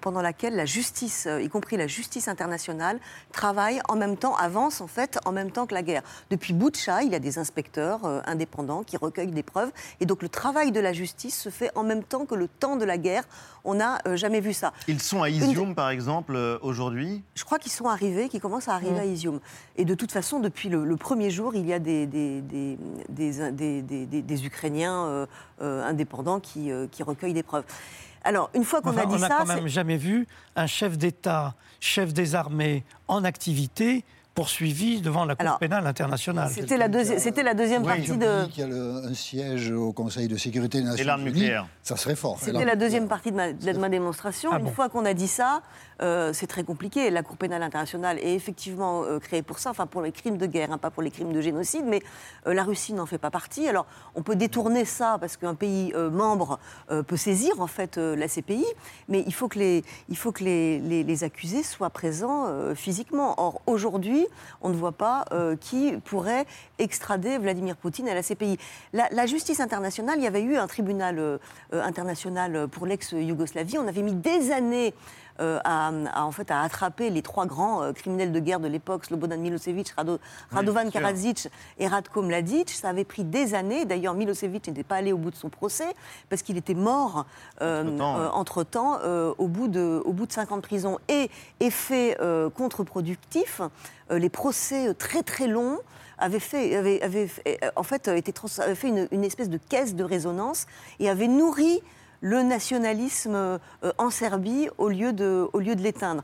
pendant laquelle la justice, euh, y compris la justice internationale, travaille en même temps, avance en fait en même temps que la guerre. Depuis Boucha, il y a des inspecteurs euh, indépendants qui recueillent des preuves, et donc le travail de la justice se fait en même temps que le temps de la guerre. On n'a euh, jamais vu ça. Ils sont à Izium, par exemple, euh, aujourd'hui? Je crois qu'ils sont arrivés, qu'ils commencent à arriver Mm. à Izium. Et de toute façon, depuis le, le premier jour, il y a des, des, des, des, des- des- des- des Ukrainiens euh, euh, indépendants qui, euh, qui recueillent des preuves. Alors, une fois qu'on Enfin, a dit on n'a ça, quand c'est- même jamais vu un chef d'État, chef des armées en activité poursuivi devant la Cour Alors, pénale internationale. c'était la, deuxi- c'était la deuxième partie de... Qu'il y a le- un siège au Conseil de sécurité des Nations l'arme nucléaire. ça serait fort. Et C'était la deuxième partie de ma, de ma démonstration. Ah Une bon. fois qu'on a dit ça, euh, c'est très compliqué. La Cour pénale internationale est effectivement euh, créée pour ça, enfin pour les crimes de guerre, hein, pas pour les crimes de génocide, mais euh, la Russie n'en fait pas partie. Alors on peut détourner ça parce qu'un pays membre peut saisir en fait la CPI, mais il faut que les, il faut que les, les- accusés soient présents physiquement. Or aujourd'hui, on ne voit pas qui pourrait extrader Vladimir Poutine à la CPI. La, la justice internationale, il y avait eu un tribunal international pour l'ex-Yougoslavie. On avait mis des années à, à, en fait, à attraper les trois grands euh, criminels de guerre de l'époque, Slobodan Milosevic, Rado- Radovan. Karadzic et Radko Mladic. Ça avait pris des années. D'ailleurs, Milosevic n'était pas allé au bout de son procès parce qu'il était mort euh, Entre-temps, euh, euh, au, bout de, au bout de 50 prisons. Et effet euh, contre-productif, euh, les procès euh, très très longs avaient fait, euh, en fait, euh, été fait une, une espèce de caisse de résonance et avaient nourri le nationalisme euh, en Serbie au lieu de, au lieu de l'éteindre.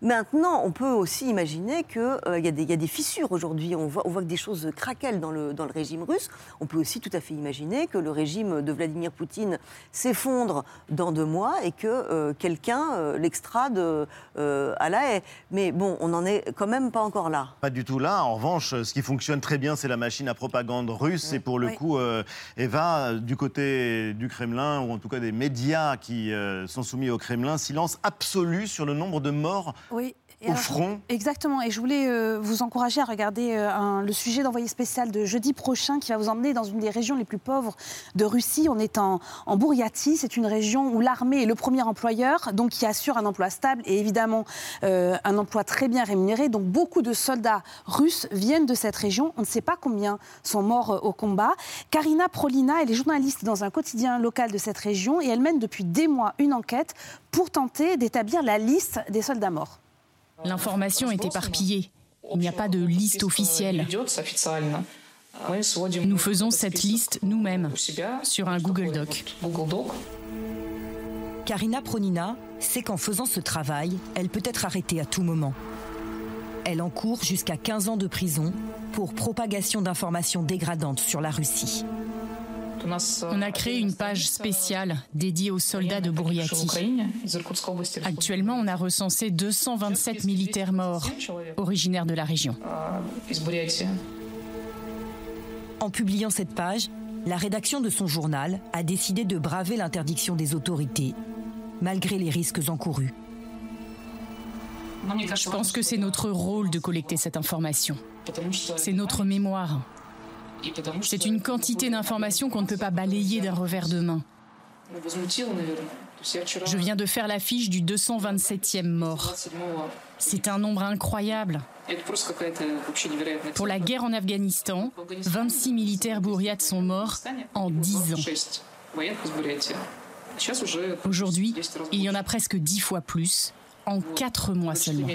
Maintenant, on peut aussi imaginer qu'il y, a des- il y a des fissures aujourd'hui. On voit, on voit que des choses craquellent dans le, dans le régime russe. On peut aussi tout à fait imaginer que le régime de Vladimir Poutine s'effondre dans deux mois et que euh, quelqu'un euh, l'extrade euh, à la haie. Mais bon, on n'en est quand même pas encore là. Pas du tout là. En revanche, ce qui fonctionne très bien, c'est la machine à propagande russe. Et pour le Oui. coup, euh, Eva, du côté du Kremlin, ou en tout cas des médias qui euh, sont soumis au Kremlin, silence absolu sur le nombre de morts Oui. Et au alors, front. Exactement. Et je voulais euh, vous encourager à regarder euh, un- le sujet d'envoyé spécial de jeudi prochain qui va vous emmener dans une des régions les plus pauvres de Russie. On est en, en Bouriatie. C'est une région où l'armée est le premier employeur, donc qui assure un emploi stable et évidemment euh, un emploi très bien rémunéré. Donc beaucoup de soldats russes viennent de cette région. On ne sait pas combien sont morts au combat. Karina Prolina, elle est journaliste dans un quotidien local de cette région et elle mène depuis des mois une enquête pour tenter d'établir la liste des soldats morts. L'information est éparpillée. Il n'y a pas de liste officielle. Nous faisons cette liste nous-mêmes sur un Google Doc. Karina Pronina sait qu'en faisant ce travail, elle peut être arrêtée à tout moment. Elle encourt jusqu'à 15 ans de prison pour propagation d'informations dégradantes sur la Russie. On a créé une page spéciale dédiée aux soldats de Bouriatie. Actuellement, on a recensé 227 militaires morts, originaires de la région. En publiant cette page, la rédaction de son journal a décidé de braver l'interdiction des autorités, malgré les risques encourus. Je pense que c'est notre rôle de collecter cette information. C'est notre mémoire. C'est une quantité d'informations qu'on ne peut pas balayer d'un revers de main. Je viens de faire l'affiche du 227e mort. C'est un nombre incroyable. Pour la guerre en Afghanistan, 26 militaires bourriates sont morts en 10 ans. Aujourd'hui, il y en a presque 10 fois plus, en 4 mois seulement.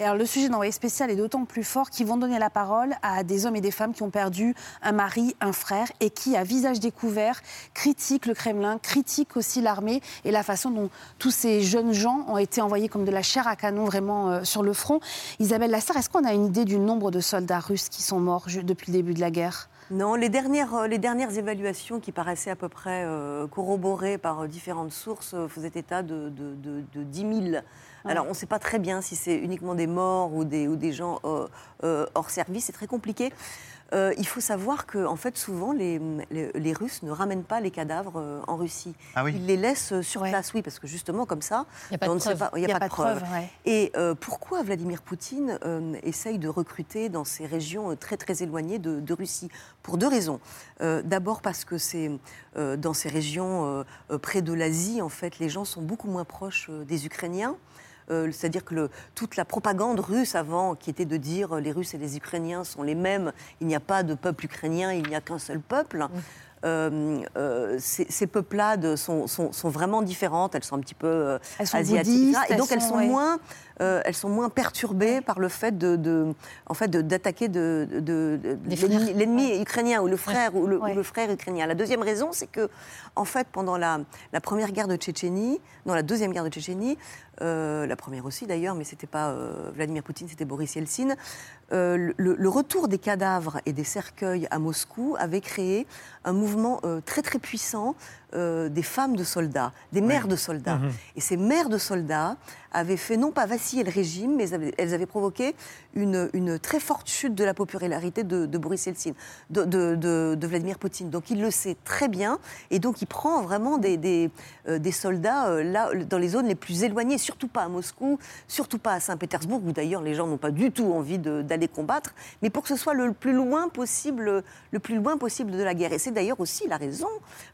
Alors, le sujet d'envoyé spécial est d'autant plus fort qu'ils vont donner la parole à des hommes et des femmes qui ont perdu un mari, un frère, et qui, à visage découvert, critiquent le Kremlin, critiquent aussi l'armée et la façon dont tous ces jeunes gens ont été envoyés comme de la chair à canon vraiment euh, sur le front. Isabelle Lasserre, est-ce qu'on a une idée du nombre de soldats russes qui sont morts depuis le début de la guerre? Non, les dernières, euh, les dernières évaluations qui paraissaient à peu près euh, corroborées par différentes sources faisaient état de- de 10 000. Alors, on ne sait pas très bien si c'est uniquement des morts ou des, ou des gens euh, euh, hors service. C'est très compliqué. Euh, il faut savoir que, en fait, souvent, les, les- les Russes ne ramènent pas les cadavres euh, en Russie. Ah oui. Ils les laissent sur place, oui, parce que justement, comme ça, il n'y a, pas de preuve. ouais. Et euh, pourquoi Vladimir Poutine euh, essaye de recruter dans ces régions très très éloignées de, de Russie? Pour deux raisons. Euh, D'abord parce que c'est euh, dans ces régions près de l'Asie, en fait, les gens sont beaucoup moins proches euh, des Ukrainiens. Euh, C'est-à-dire que le- toute la propagande russe avant, qui était de dire euh, les Russes et les Ukrainiens sont les mêmes, il n'y a pas de peuple ukrainien, il n'y a qu'un seul peuple. euh, euh, ces, ces peuplades sont, sont- sont vraiment différentes, elles sont un petit peu euh, Elles sont asiatiques, et donc elles sont, sont ouais. moins, euh, elles sont moins perturbées par le fait de, de- en fait, d'attaquer de, de- l'ennemi- ukrainien ou le frère ou, le, ou Ouais. le frère ukrainien. La deuxième raison, c'est que, en fait, pendant la, la première guerre de Tchétchénie, non, la deuxième guerre de Tchétchénie, euh, la première aussi d'ailleurs, mais c'était pas euh, Vladimir Poutine, c'était Boris Yeltsin. le, le retour des cadavres et des cercueils à Moscou avait créé un mouvement très très puissant euh, des femmes de soldats, des mères de soldats. Mhm. Et ces mères de soldats avaient fait non pas vaciller le régime, mais elles avaient, elles avaient provoqué une, très forte chute de la popularité de, Boris Yeltsin, de, Vladimir Poutine. Donc il le sait très bien, et donc il prend vraiment des, des, euh, soldats euh, là, dans les zones les plus éloignées, surtout pas à Moscou, surtout pas à Saint-Pétersbourg, où d'ailleurs les gens n'ont pas du tout envie d'aller combattre, mais pour que ce soit le plus loin possible, le plus loin possible de la guerre. Et c'est d'ailleurs aussi la raison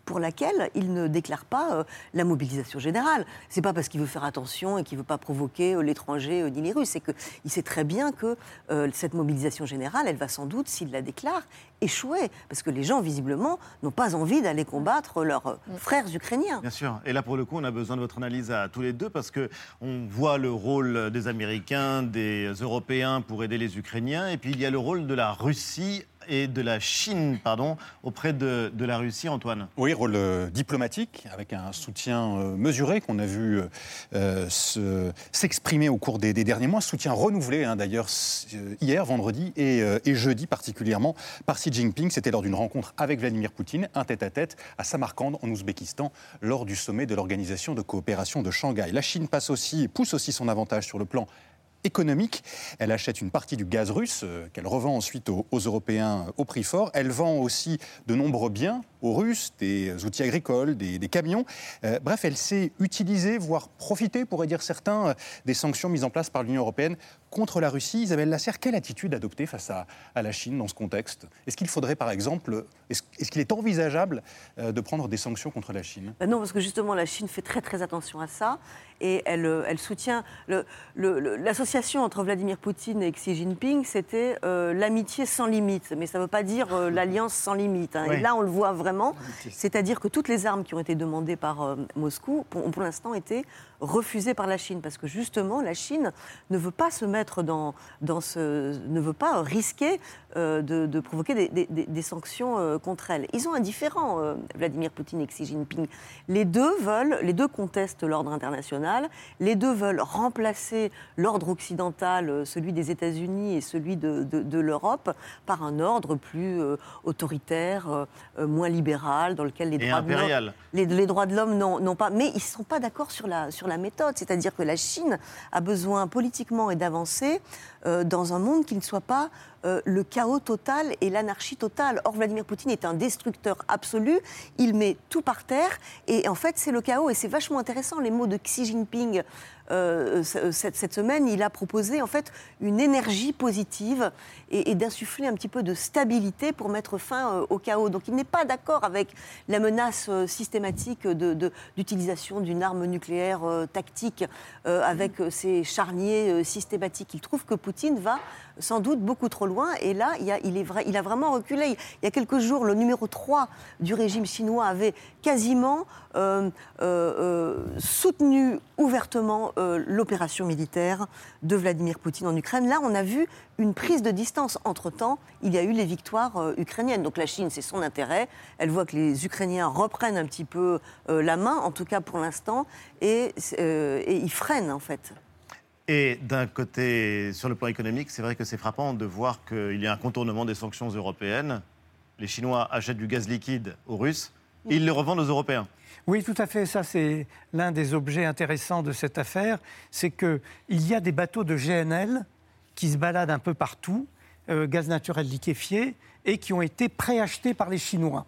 pour laquelle il ne déclare pas euh, la mobilisation générale. C'est pas parce qu'il veut faire attention et qu'il veut pas provoquer l'étranger ni les Russes. C'est qu'il sait très bien que euh, cette mobilisation générale, elle va sans doute, s'il la déclare, échouer. Parce que les gens, visiblement, n'ont pas envie d'aller combattre leurs euh, frères ukrainiens. Bien sûr. Et là, pour le coup, on a besoin de votre analyse à tous les deux parce que on voit le rôle des Américains, des Européens pour aider les Ukrainiens, et puis il y a le rôle de la Russie et de la Chine, pardon, auprès de, la Russie, Antoine. Oui, rôle euh, diplomatique, avec un soutien euh, mesuré qu'on a vu euh, se- s'exprimer au cours des, derniers mois. Soutien renouvelé, hein, d'ailleurs, hier, vendredi et, jeudi particulièrement, par Xi Jinping. C'était lors d'une rencontre avec Vladimir Poutine, un tête-à-tête à Samarkand, en Ouzbékistan, lors du sommet de l'Organisation de coopération de Shanghai. La Chine passe aussi, pousse aussi son avantage sur le plan économique. Elle achète une partie du gaz russe euh, qu'elle revend ensuite aux, Européens euh, au prix fort. Elle vend aussi de nombreux biens aux Russes, des outils agricoles, des, camions. Euh, bref, elle sait utiliser, voire profiter, pourraient dire certains, euh, des sanctions mises en place par l'Union européenne contre la Russie. Isabelle Lasserre, quelle attitude adopter face à, à la Chine dans ce contexte? Est-ce qu'il faudrait, par exemple, est-ce est-ce qu'il est envisageable euh, de prendre des sanctions contre la Chine? Ben non, parce que justement, la Chine fait très très attention à ça et elle, euh, elle soutient. L'association entre Vladimir Poutine et Xi Jinping, c'était euh, l'amitié sans limite. Mais ça ne veut pas dire euh, l'alliance sans limite. hein. Oui. Et là, on le voit vraiment. C'est-à-dire que toutes les armes qui ont été demandées par euh, Moscou pour- ont pour l'instant été refusées par la Chine. Parce que justement, la Chine ne veut pas se mettre dans, dans ce. ne veut pas risquer euh, de, de provoquer des, des- des- des sanctions euh, contre elle. Ils ont un différent, euh, Vladimir Poutine et Xi Jinping. Les deux veulent, les deux contestent l'ordre international, les deux veulent remplacer l'ordre occidental, celui des États-Unis et celui de, de- de l'Europe, par un ordre plus autoritaire, moins libéral, dans lequel les Et droits de l'homme- impérial. les, les droits de l'homme n'ont n'ont pas. Mais ils ne sont pas d'accord sur la, sur la méthode. C'est-à-dire que la Chine a besoin politiquement et d'avancer avancée euh, dans un monde qui ne soit pas euh, le chaos total et l'anarchie totale. Or, Vladimir Poutine est un destructeur absolu. Il met tout par terre. Et en fait, c'est le chaos. Et c'est vachement intéressant. Les mots de Xi Jinping. euh, ce- cette, semaine, il a proposé en fait une énergie positive et, d'insuffler un petit peu de stabilité pour mettre fin au chaos. Donc il n'est pas d'accord avec la menace systématique d'utilisation d'une arme nucléaire tactique avec ces charniers systématiques. Il trouve que Poutine va sans doute beaucoup trop loin. Et là, il, a, vraiment reculé. Il y a quelques jours, le numéro 3 du régime chinois avait quasiment euh, euh, euh, soutenu ouvertement l'opération militaire de Vladimir Poutine en Ukraine. Là, on a vu une prise de distance. Entre-temps, il y a eu les victoires ukrainiennes. Donc la Chine, c'est son intérêt. Elle voit que les Ukrainiens reprennent un petit peu la main, en tout cas pour l'instant, et ils freinent en fait. Et d'un côté, sur le plan économique, c'est vrai que c'est frappant de voir qu'il y a un contournement des sanctions européennes. Les Chinois achètent du gaz liquide aux Russes et ils le revendent aux Européens. Oui, tout à fait. Ça, c'est l'un des objets intéressants de cette affaire. C'est qu'il y a des bateaux de GNL qui se baladent un peu partout, euh, gaz naturel liquéfié, et qui ont été préachetés par les Chinois.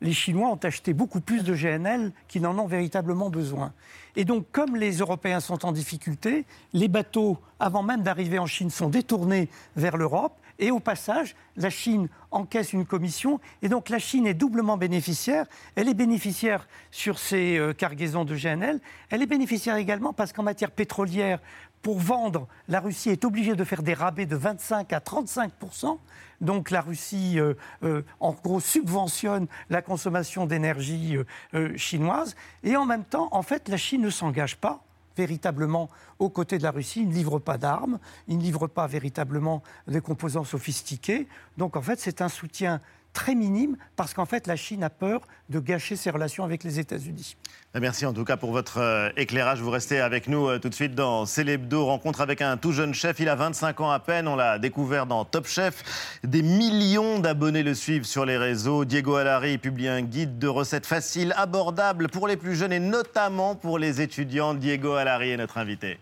Les Chinois ont acheté beaucoup plus de GNL qu'ils n'en ont véritablement besoin. Et donc, comme les Européens sont en difficulté, les bateaux, avant même d'arriver en Chine, sont détournés vers l'Europe. Et au passage, la Chine encaisse une commission. Et donc, la Chine est doublement bénéficiaire. Elle est bénéficiaire sur ces euh, cargaisons de GNL. Elle est bénéficiaire également parce qu'en matière pétrolière, pour vendre, la Russie est obligée de faire des rabais de 25 à 35% donc la Russie, euh, euh, en gros, subventionne la consommation d'énergie euh, chinoise. Et en même temps, en fait, la Chine ne s'engage pas véritablement aux côtés de la Russie. Il ne livre pas d'armes, il ne livre pas véritablement des composants sophistiqués. Donc en fait, c'est un soutien très minime parce qu'en fait, la Chine a peur de gâcher ses relations avec les États-Unis. Merci en tout cas pour votre euh, éclairage. Vous restez avec nous euh, tout de suite dans Célébdo. Rencontre avec un tout jeune chef. Il a 25 ans à peine. On l'a découvert dans Top Chef. Des millions d'abonnés le suivent sur les réseaux. Diego Alari publie un guide de recettes faciles, abordables pour les plus jeunes et notamment pour les étudiants. Diego Alari est notre invité.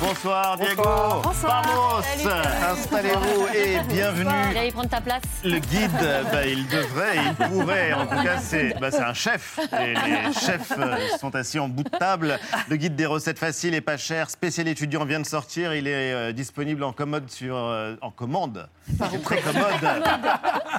Bonsoir Diego. Bonsoir. Vamos. Installez-vous et bienvenue. Il allait prendre ta place. Le guide, bah, il devrait, il pourrait. En tout cas, c'est bah, c'est un chef. Et les chefs euh, sont assis en bout de table. Le guide des recettes faciles et pas chères, spécial étudiant, vient de sortir. Il est euh, disponible en commode sur, euh, en commande. C'est très commode.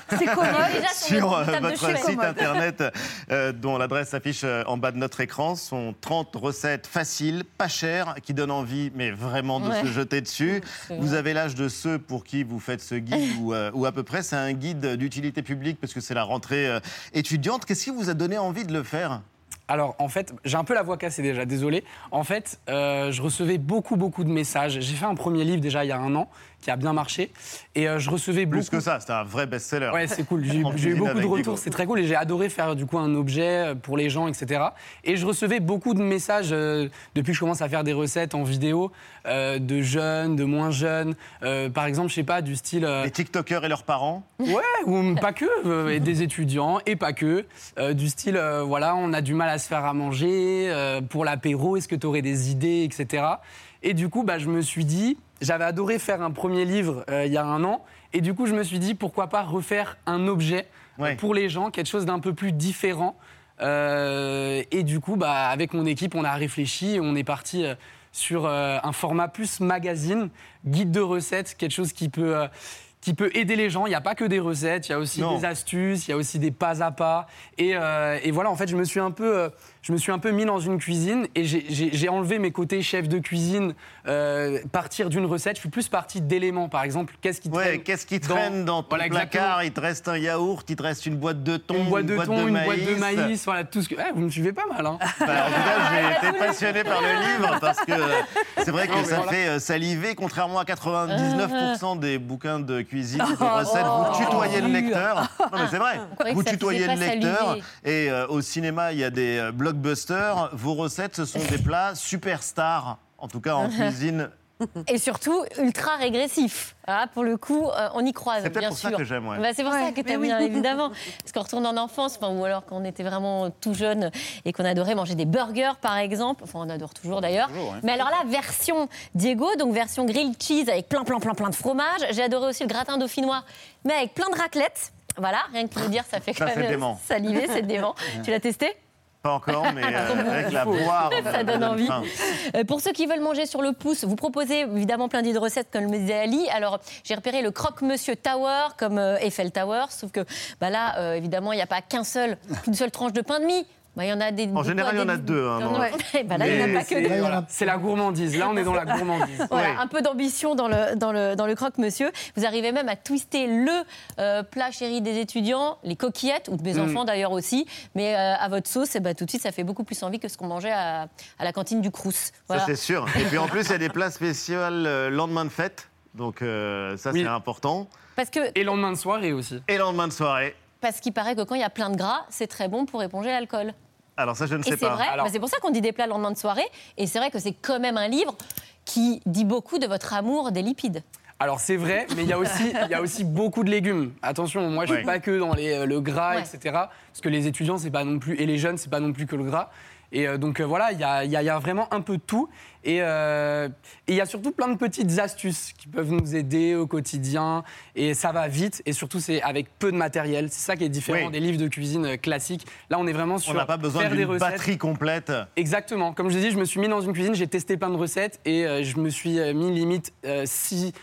C'est commode. Déjà, sur euh, votre site Commode. internet euh, dont l'adresse s'affiche en bas de notre écran. Ce sont 30 recettes faciles, pas chères, qui donnent envie, mais vraiment de Ouais. se jeter dessus. Vous avez l'âge de ceux pour qui vous faites ce guide ou, euh, ou à peu près. C'est un guide d'utilité publique parce que c'est la rentrée euh, étudiante. Qu'est-ce qui vous a donné envie de le faire? Alors, en fait, j'ai un peu la voix cassée déjà, désolé. En fait, euh, je recevais beaucoup, beaucoup de messages. J'ai fait un premier livre déjà il y a un an, qui a bien marché. Et euh, je recevais Plus beaucoup... que ça, c'était un vrai best-seller. Ouais, c'est cool. J'ai eu- beaucoup de retours, c'est très cool. Et j'ai adoré faire du coup un objet pour les gens, etc. Et je recevais beaucoup de messages euh, depuis que je commence à faire des recettes en vidéo euh, de jeunes, de moins jeunes. Euh, par exemple, je sais pas, du style. euh, Les TikTokers et leurs parents Ouais, ou pas que, euh, et des étudiants, et pas que. Euh, du style, euh, voilà, on a du mal à se faire à manger, euh, pour l'apéro, est-ce que tu aurais des idées, etc. Et du coup, bah, je me suis dit, j'avais adoré faire un premier livre euh, il y a un an, et du coup, je me suis dit, pourquoi pas refaire un objet euh, pour les gens, quelque chose d'un peu plus différent. Euh, et du coup, bah, avec mon équipe, on a réfléchi et on est parti euh, sur un format plus magazine, guide de recettes, quelque chose qui peut, qui peut aider les gens. Il n'y a pas que des recettes, il y a aussi Non. des astuces, il y a aussi des pas à pas. Et, euh, et voilà, en fait, je me suis un peu, je me suis un peu mis dans une cuisine et j'ai- enlevé mes côtés chef de cuisine, euh, partir d'une recette. Je suis plus parti d'éléments, par exemple. Qu'est-ce qui Ouais, traîne qu'est-ce qui traîne dans ton Voilà, placard? Il te reste un yaourt, il te reste une boîte de thon, Une boîte de thon, une maïs. boîte de maïs, voilà, tout ce que. Eh, vous me suivez pas mal, hein Bah, en tout cas, j'ai été passionné par le livre parce que c'est vrai que Non, ça voilà. fait euh, saliver, contrairement à 99% des bouquins de cuisine et de recettes. Oh, vous tutoyez le lecteur. Non, mais c'est vrai. Vous tutoyez le lecteur. saliver. Et euh, au cinéma, il y a des euh, blockbusters. Vos recettes, ce sont des plats superstars, en tout cas en cuisine. Et surtout, ultra régressif. Ah, pour le coup, euh, on y croise, C'est peut-être bien pour ça sûr. que j'aime, ouais. Bah, c'est pour Ouais, ça que tu mais aimes oui. bien, évidemment. Parce qu'on retourne en enfance, enfin, ou alors quand on était vraiment tout jeune et qu'on adorait manger des burgers, par exemple. Enfin, on adore toujours d'ailleurs. Mais alors là, version Diego, donc version grilled cheese avec plein, plein, plein, plein de fromage. J'ai adoré aussi le gratin dauphinois, mais avec plein de raclette. Voilà, rien que le dire, ça fait Ça, quand c'est même saliver, c'est dément. tu l'as testé? Pas encore, mais euh, avec la boire, ça donne envie. faim. Euh, pour ceux qui veulent manger sur le pouce, vous proposez évidemment plein d'idées de recettes comme le disait Ali. Alors j'ai repéré le croque-monsieur Tower comme euh, Eiffel Tower, sauf que bah là euh, évidemment il n'y a pas qu'un seul, qu'une seule tranche de pain de mie. Bah, il y en a des. En général, il y en a deux. hein, Ouais, bah là, il n'y en a pas que c'est- deux. Voilà, C'est la gourmandise. Là, on est dans la gourmandise. Voilà, Ouais. un peu d'ambition dans le, dans le, dans le croque-monsieur. Vous arrivez même à twister le euh, plat chéri des étudiants, les coquillettes, ou de mes Mm. enfants d'ailleurs aussi, mais euh, à votre sauce, et bah, tout de suite, ça fait beaucoup plus envie que ce qu'on mangeait à, à la cantine du Crous. Voilà. Ça, c'est sûr. Et puis en plus, il y a des plats spéciaux euh, lendemain de fête. Donc euh, ça, Oui. c'est important. Parce que Et lendemain de soirée aussi. Et lendemain de soirée. parce qu'il paraît que quand il y a plein de gras, c'est très bon pour éponger l'alcool. Alors ça, je ne Et sais c'est pas. vrai, Alors- bah, c'est pour ça qu'on dit des plats le lendemain de soirée. Et c'est vrai que c'est quand même un livre qui dit beaucoup de votre amour des lipides. Alors c'est vrai, mais il y a aussi, il y a aussi beaucoup de légumes. Attention, moi je Ouais. suis pas que dans les, euh, le gras, Ouais. etc. Parce que les étudiants c'est pas non plus et les jeunes c'est pas non plus que le gras. Et euh, donc euh, voilà, il y a, y y vraiment un peu de tout. Et euh, et il y a surtout plein de petites astuces qui peuvent nous aider au quotidien. Et ça va vite. Et surtout c'est avec peu de matériel. C'est ça qui est différent Oui. des livres de cuisine classiques. Là on est vraiment sur On n'a pas besoin d'une batterie complète. Exactement. Comme je dis, je me suis mis dans une cuisine, j'ai testé plein de recettes et je me suis mis limite six-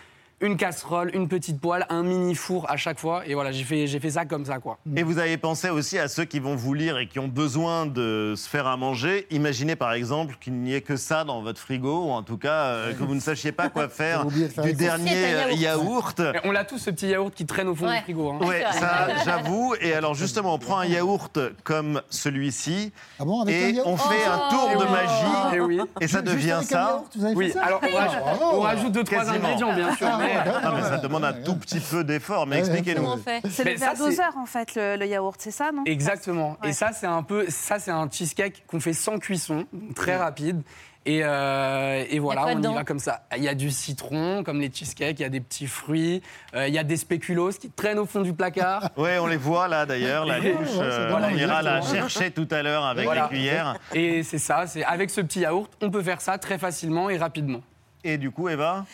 une casserole, une petite poêle, un mini four à chaque fois. Et voilà, j'ai fait, j'ai fait ça comme ça, quoi. Et vous avez pensé aussi à ceux qui vont vous lire et qui ont besoin de se faire à manger. Imaginez par exemple qu'il n'y ait que ça dans votre frigo, ou en tout cas euh, que vous ne sachiez pas quoi faire du dernier euh, yaourt. on l'a tous, ce petit yaourt qui traîne au fond Ouais. du frigo. hein. Ouais, ça, j'avoue. Et alors justement, on prend un yaourt comme celui-ci Ah bon, et on fait un Oh tour de magie Et oui. et ça devient ça. yaourt, vous avez Oui, fait ça alors on Ah, rajoute, on rajoute deux, trois Quasiment. ingrédients, bien sûr. Ah, mais- Ah, mais ça demande un tout petit peu d'effort, mais expliquez-nous. C'est le ça, verre c'est- doseur, en fait, le, le yaourt, c'est ça, non? Exactement. Ouais. Et ça, c'est un peu, ça, c'est un cheesecake qu'on fait sans cuisson, très rapide. Et, euh, et voilà, on y va comme ça. Il y a du citron, comme les cheesecakes, il y a des petits fruits, euh, il y a des spéculoos qui traînent au fond du placard. Ouais, on les voit là d'ailleurs, la ouais, euh, donne on ira la chercher tout à l'heure avec Voilà. les cuillères. Et c'est ça, c'est avec ce petit yaourt, on peut faire ça très facilement et rapidement. Et du coup, Eva?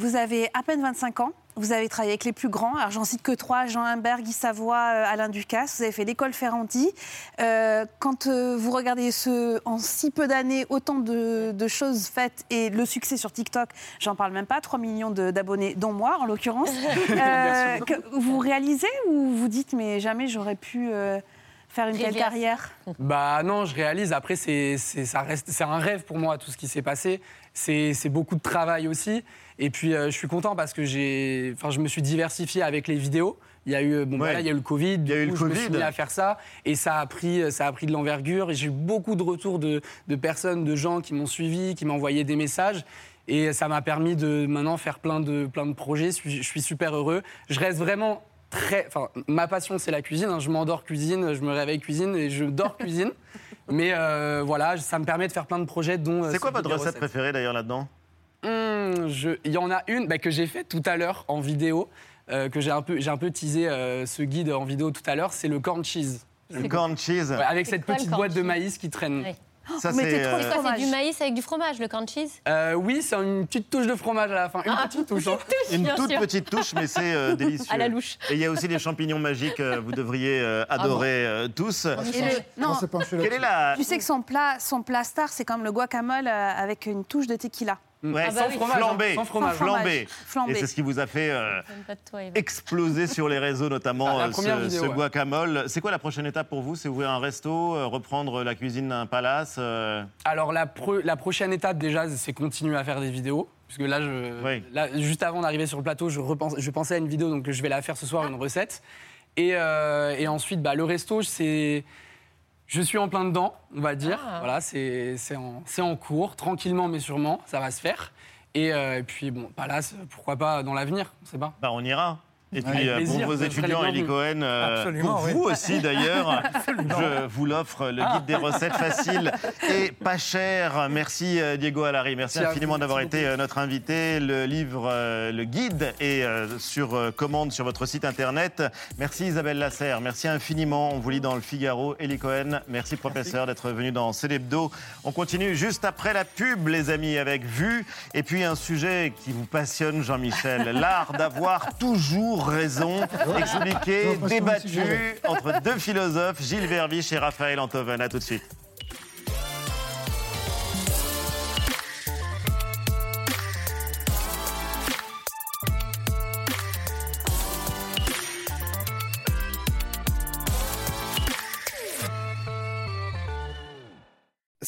Vous avez à peine 25 ans. Vous avez travaillé avec les plus grands. Alors, j'en cite que trois Jean Humbert, Guy Savoie, euh, Alain Ducasse. Vous avez fait l'école Ferranti. Euh, quand euh, vous regardez ce, en si peu d'années autant de, de choses faites et le succès sur TikTok, j'en parle même pas, 3 millions d'abonnés, dont moi en l'occurrence, euh, que vous réalisez ou vous dites, mais jamais j'aurais pu euh, faire une telle carrière? Bah non, je réalise. Après, c'est, c'est- ça reste, c'est un rêve pour moi, tout ce qui s'est passé. C'est beaucoup de travail aussi. Et puis, euh, je suis content parce que j'ai, enfin, je me suis diversifié avec les vidéos. Il y a eu, bon, Ouais. voilà, il y a eu le Covid. Il y a du eu le coup, je me suis Covid. mis à faire ça et ça a pris, ça a pris de l'envergure. Et j'ai eu beaucoup de retours de, de personnes, de gens qui m'ont suivi, qui m'ont envoyé des messages. Et ça m'a permis de maintenant faire plein de, plein de projets. Je suis, je suis super heureux. Je reste vraiment très. Enfin, ma passion, c'est la cuisine. hein. Je m'endors cuisine, je me réveille cuisine et je dors cuisine. Mais euh, voilà, ça me permet de faire plein de projets, dont. euh, C'est quoi votre recette recettes. préférée d'ailleurs là-dedans? Hum, je- Il y en a une bah, que j'ai faite tout à l'heure en vidéo, euh, que j'ai un peu, j'ai un peu teasé euh, ce guide en vidéo tout à l'heure. C'est le corn cheese. Le corn cheese. Ouais, avec cette petite boîte de maïs qui traîne. Ouais. Ça, mettez c'est. euh, Quoi, c'est Fromage. du maïs avec du fromage, le corn cheese Euh, oui, c'est une petite touche de fromage à la fin. Une Ah, petite touche. hein. Une toute sûr. petite touche, mais c'est euh, délicieux. À la louche. Et il y a aussi les champignons magiques, euh, vous devriez euh, adorer euh, tous. Non. Tu sais que son plat, son plat star, c'est comme le guacamole euh, avec une touche de tequila. Ouais, Ah bah sans oui. fromage, flambé. Sans fromage. Sans fromage. Flambé. Flambé. Et c'est ce qui vous a fait euh, exploser sur les réseaux, notamment Ah, euh, ce, vidéo, ce ouais. guacamole. C'est quoi la prochaine étape pour vous? C'est ouvrir un resto, euh, reprendre la cuisine d'un palace euh, Alors la, pre- la prochaine étape déjà, c'est continuer à faire des vidéos. Puisque là, je, Oui. là juste avant d'arriver sur le plateau, je, repense, je pensais à une vidéo, donc je vais la faire ce soir, une recette. Et, euh, et ensuite, bah, le resto, c'est... Je suis en plein dedans, on va dire. Ah. Voilà, c'est c'est en, c'est en cours, tranquillement mais sûrement, ça va se faire. Et, euh, et puis, bon, Palace, pourquoi pas dans l'avenir, on sait pas. bah, On ira. Et puis euh, pour vos étudiants, Eli. Cohen, euh, pour oui. vous aussi d'ailleurs, je vous l'offre, le guide des recettes faciles et pas cher. Merci euh, Diego Alari, merci infiniment d'avoir été euh, notre invité. Le livre, euh, le guide est euh, sur euh, commande sur votre site internet. Merci Isabelle Lasserre, merci infiniment. On vous lit dans le Figaro. Eli Cohen, merci professeur d'être venu dans Célébdo. On continue juste après la pub, les amis, avec Vue. Et puis un sujet qui vous passionne, Jean-Michel, l'art d'avoir toujours raison. Expliqué, Je vois pas ce que débattu vous suggérez. entre deux philosophes, Gilles Verviche et Raphaël Antoven. À tout de suite.